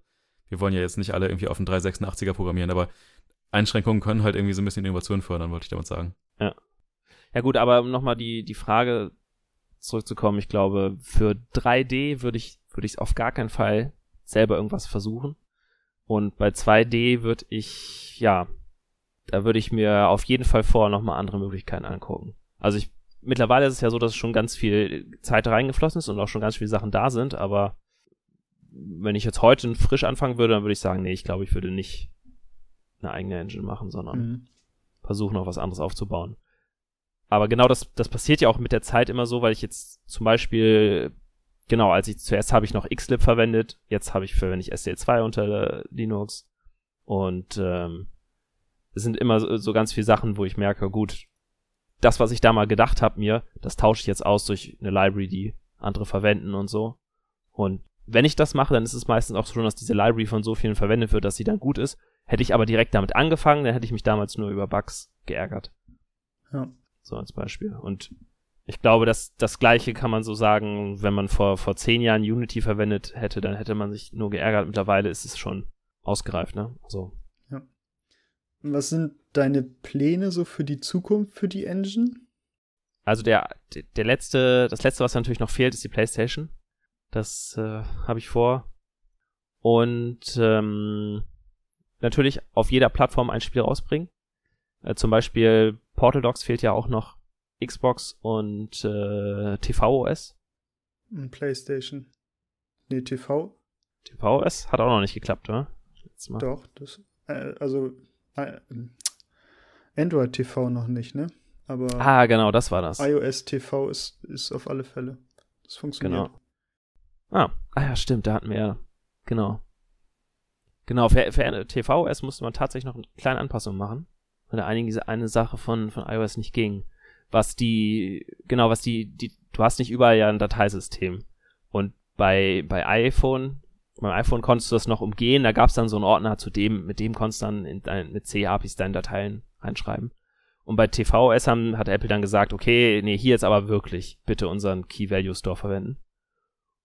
Wir wollen ja jetzt nicht alle irgendwie auf einen 386er programmieren, aber Einschränkungen können halt irgendwie so ein bisschen Innovation fördern, wollte ich damit sagen. Ja gut, aber um nochmal die, die Frage zurückzukommen, ich glaube, für 3D würde ich würde ich auf gar keinen Fall selber irgendwas versuchen. Und bei 2D würde ich, ja, da würde ich mir auf jeden Fall vorher nochmal andere Möglichkeiten angucken. Also ich, mittlerweile ist es ja so, dass schon ganz viel Zeit reingeflossen ist und auch schon ganz viele Sachen da sind, aber wenn ich jetzt heute frisch anfangen würde, dann würde ich sagen, nee, ich glaube, ich würde nicht eine eigene Engine machen, sondern hm. versuchen, noch was anderes aufzubauen. Aber genau das, das passiert ja auch mit der Zeit immer so, weil ich jetzt zum Beispiel, genau, als ich zuerst habe ich noch Xlib verwendet, jetzt habe ich verwende ich SDL2 unter Linux und ähm, es sind immer so, so ganz viele Sachen, wo ich merke, gut, das, was ich da mal gedacht habe mir, das tausche ich jetzt aus durch eine Library, die andere verwenden und so. Und wenn ich das mache, dann ist es meistens auch schon, dass diese Library von so vielen verwendet wird, dass sie dann gut ist. Hätte ich aber direkt damit angefangen, dann hätte ich mich damals nur über Bugs geärgert. Ja. So als Beispiel. Und ich glaube, dass das Gleiche kann man so sagen, wenn man vor, vor zehn Jahren Unity verwendet hätte, dann hätte man sich nur geärgert. Mittlerweile ist es schon ausgereift, ne? Also, Was sind deine Pläne so für die Zukunft für die Engine? also der, der letzte, das letzte, was natürlich noch fehlt, ist die PlayStation. Das äh, habe ich vor. Und ähm, natürlich auf jeder Plattform ein Spiel rausbringen. Äh, zum Beispiel Portal Dogs fehlt ja auch noch Xbox und äh, TVOS. PlayStation. Nee, TV? TVOS hat auch noch nicht geklappt, oder? Letztes Mal. Doch, das. Äh, also äh, Android TV noch nicht, ne? Aber Ah, genau, das war das. iOS TV ist, ist auf alle Fälle. Das funktioniert. Genau. Ah, ah ja, stimmt, da hatten wir ja. Genau. Genau, für, für TVOS musste man tatsächlich noch eine kleine Anpassung machen, weil da einige eine Sache von, von iOS nicht ging. Was die, genau, was die, die, du hast nicht überall ja ein Dateisystem. Und bei, bei iPhone, beim iPhone konntest du das noch umgehen, da gab es dann so einen Ordner, zu dem, mit dem konntest du dann in dein, mit C-APIs deine Dateien reinschreiben. Und bei TVOS haben, hat Apple dann gesagt, okay, nee, hier jetzt aber wirklich bitte unseren Key Value Store verwenden.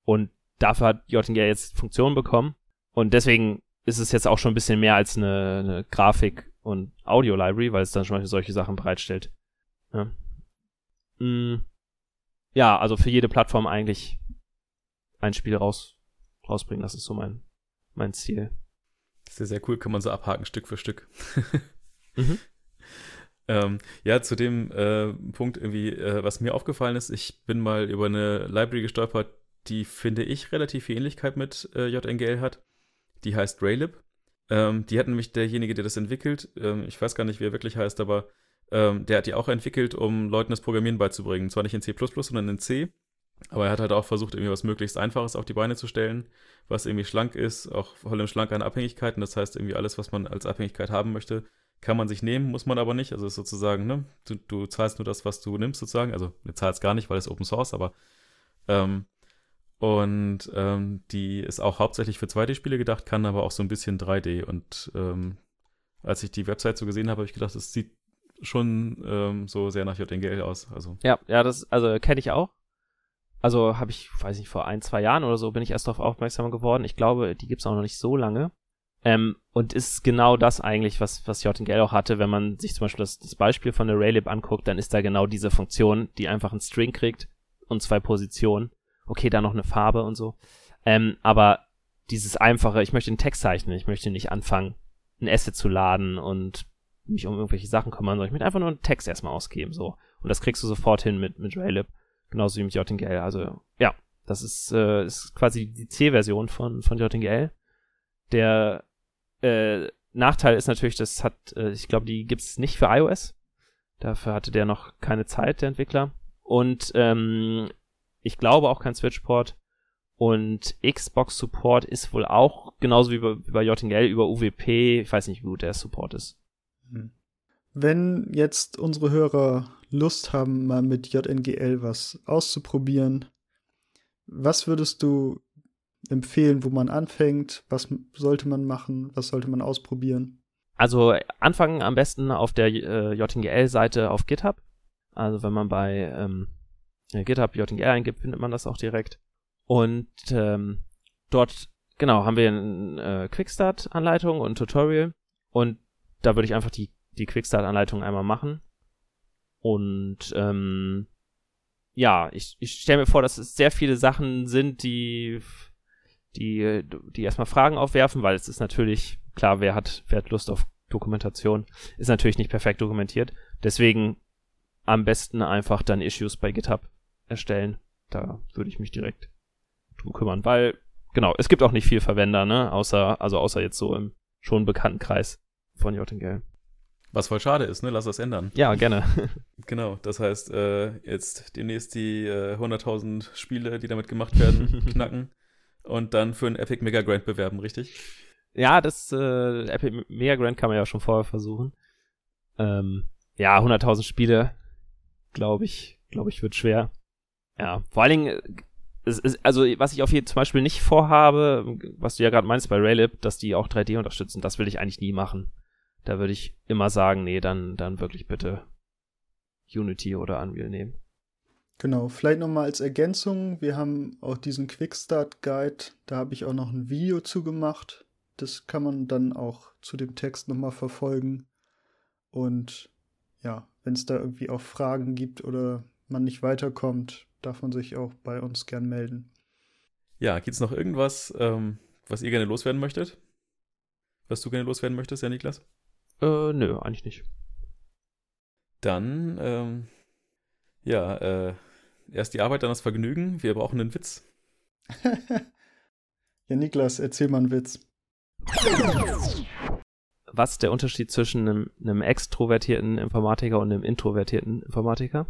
Und dafür hat JTG jetzt Funktionen bekommen. Und deswegen ist es jetzt auch schon ein bisschen mehr als eine, eine Grafik- und Audio-Library, weil es dann schon mal solche Sachen bereitstellt. Ja. Mm. ja, also für jede Plattform eigentlich ein Spiel raus, rausbringen. Das ist so mein, mein Ziel. Das ist ja sehr cool, kann man so abhaken, Stück für Stück. [LAUGHS] mhm. ähm, ja, zu dem äh, Punkt irgendwie, äh, was mir aufgefallen ist, ich bin mal über eine Library gestolpert, die finde ich relativ viel Ähnlichkeit mit äh, JNGL hat. Die heißt Raylib. Ähm, die hat nämlich derjenige, der das entwickelt, ähm, ich weiß gar nicht, wie er wirklich heißt, aber ähm, der hat die auch entwickelt, um Leuten das Programmieren beizubringen. Zwar nicht in C, sondern in C. Aber er hat halt auch versucht, irgendwie was möglichst Einfaches auf die Beine zu stellen, was irgendwie schlank ist, auch voll im Schlank an Abhängigkeiten. Das heißt, irgendwie alles, was man als Abhängigkeit haben möchte, kann man sich nehmen, muss man aber nicht. Also ist sozusagen, ne, du, du zahlst nur das, was du nimmst, sozusagen. Also du zahlst gar nicht, weil es Open Source, aber ähm, und ähm, die ist auch hauptsächlich für 2D-Spiele gedacht, kann aber auch so ein bisschen 3D. Und ähm, als ich die Website so gesehen habe, habe ich gedacht, es sieht schon ähm, so sehr nach JNGL aus. Also. Ja, ja, das also kenne ich auch. Also habe ich, weiß nicht, vor ein, zwei Jahren oder so bin ich erst darauf aufmerksam geworden. Ich glaube, die gibt's auch noch nicht so lange. Ähm, und ist genau das eigentlich, was, was JNGL auch hatte. Wenn man sich zum Beispiel das, das Beispiel von der Raylib anguckt, dann ist da genau diese Funktion, die einfach einen String kriegt und zwei Positionen okay, da noch eine Farbe und so. Ähm, aber dieses einfache, ich möchte einen Text zeichnen, ich möchte nicht anfangen, ein Asset zu laden und mich um irgendwelche Sachen kümmern, sondern ich möchte einfach nur einen Text erstmal ausgeben, so. Und das kriegst du sofort hin mit, mit Raylib, genauso wie mit JTGL. Also, ja, das ist, äh, ist quasi die C-Version von, von JTGL. Der, äh, Nachteil ist natürlich, das hat, äh, ich glaube, die gibt's nicht für iOS. Dafür hatte der noch keine Zeit, der Entwickler. Und ähm, ich glaube auch kein Switch-Port. Und Xbox-Support ist wohl auch genauso wie bei, wie bei JTL über UWP. Ich weiß nicht, wie gut der Support ist. Hm. Wenn jetzt unsere Hörer Lust haben, mal mit JNGL was auszuprobieren, was würdest du empfehlen, wo man anfängt? Was sollte man machen? Was sollte man ausprobieren? Also anfangen am besten auf der äh, JNGL-Seite auf GitHub. Also wenn man bei ähm, äh, GitHub JTL eingibt, findet man das auch direkt. Und ähm, dort, genau, haben wir eine äh, Quickstart-Anleitung und Tutorial. Und da würde ich einfach die, die Quickstart-Anleitung einmal machen. Und ähm, ja, ich, ich stelle mir vor, dass es sehr viele Sachen sind, die, die, die erstmal Fragen aufwerfen, weil es ist natürlich, klar, wer hat, wer hat Lust auf Dokumentation, ist natürlich nicht perfekt dokumentiert. Deswegen am besten einfach dann Issues bei GitHub erstellen. Da würde ich mich direkt drum kümmern, weil, genau, es gibt auch nicht viel Verwender, ne, außer, also außer jetzt so im schon bekannten Kreis von JTGL. Was voll schade ist, ne? Lass das ändern. Ja, gerne. [LAUGHS] [LAUGHS] genau, das heißt, äh, jetzt demnächst die äh, 100.000 Spiele, die damit gemacht werden, [LAUGHS] knacken und dann für einen Epic Mega Grant bewerben, richtig? Ja, das äh, Epic Mega Grant kann man ja schon vorher versuchen. Ähm, ja, 100.000 Spiele, glaube ich, glaube ich, wird schwer. Ja, vor allen Dingen, äh, es ist, also was ich auf jeden zum Beispiel nicht vorhabe, was du ja gerade meinst bei Raylib, dass die auch 3D unterstützen, das will ich eigentlich nie machen. Da würde ich immer sagen, nee, dann, dann wirklich bitte Unity oder Unreal nehmen. Genau, vielleicht nochmal als Ergänzung, wir haben auch diesen Quickstart Guide, da habe ich auch noch ein Video zu gemacht. Das kann man dann auch zu dem Text nochmal verfolgen. Und ja, wenn es da irgendwie auch Fragen gibt oder man nicht weiterkommt, darf man sich auch bei uns gern melden. Ja, gibt es noch irgendwas, ähm, was ihr gerne loswerden möchtet? Was du gerne loswerden möchtest, ja, Niklas? Äh, nö, eigentlich nicht. Dann, ähm, ja, äh, erst die Arbeit, dann das Vergnügen. Wir brauchen einen Witz. [LAUGHS] ja, Niklas, erzähl mal einen Witz. Was ist der Unterschied zwischen einem, einem extrovertierten Informatiker und einem introvertierten Informatiker?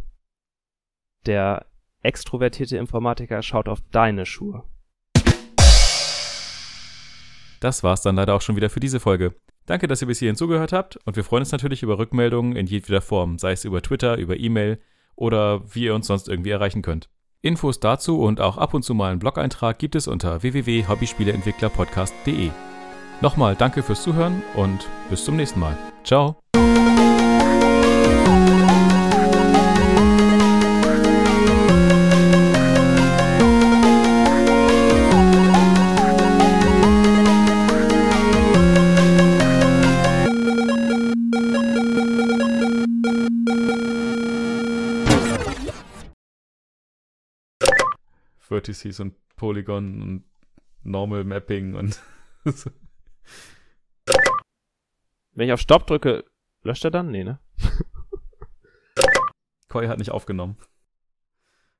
Der extrovertierte Informatiker schaut auf deine Schuhe. Das war's dann leider auch schon wieder für diese Folge. Danke, dass ihr bis hierhin zugehört habt und wir freuen uns natürlich über Rückmeldungen in jedweder Form, sei es über Twitter, über E-Mail oder wie ihr uns sonst irgendwie erreichen könnt. Infos dazu und auch ab und zu mal einen Blog-Eintrag gibt es unter www.hobbyspieleentwicklerpodcast.de. Nochmal danke fürs Zuhören und bis zum nächsten Mal. Ciao. Vertices und Polygon und Normal Mapping und [LAUGHS] Wenn ich auf Stopp drücke, löscht er dann? Nee, ne? [LAUGHS] Koi hat nicht aufgenommen.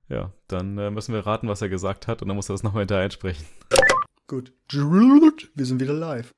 Ja, dann äh, müssen wir raten, was er gesagt hat und dann muss er das nochmal hinterher einsprechen. Gut. Wir sind wieder live.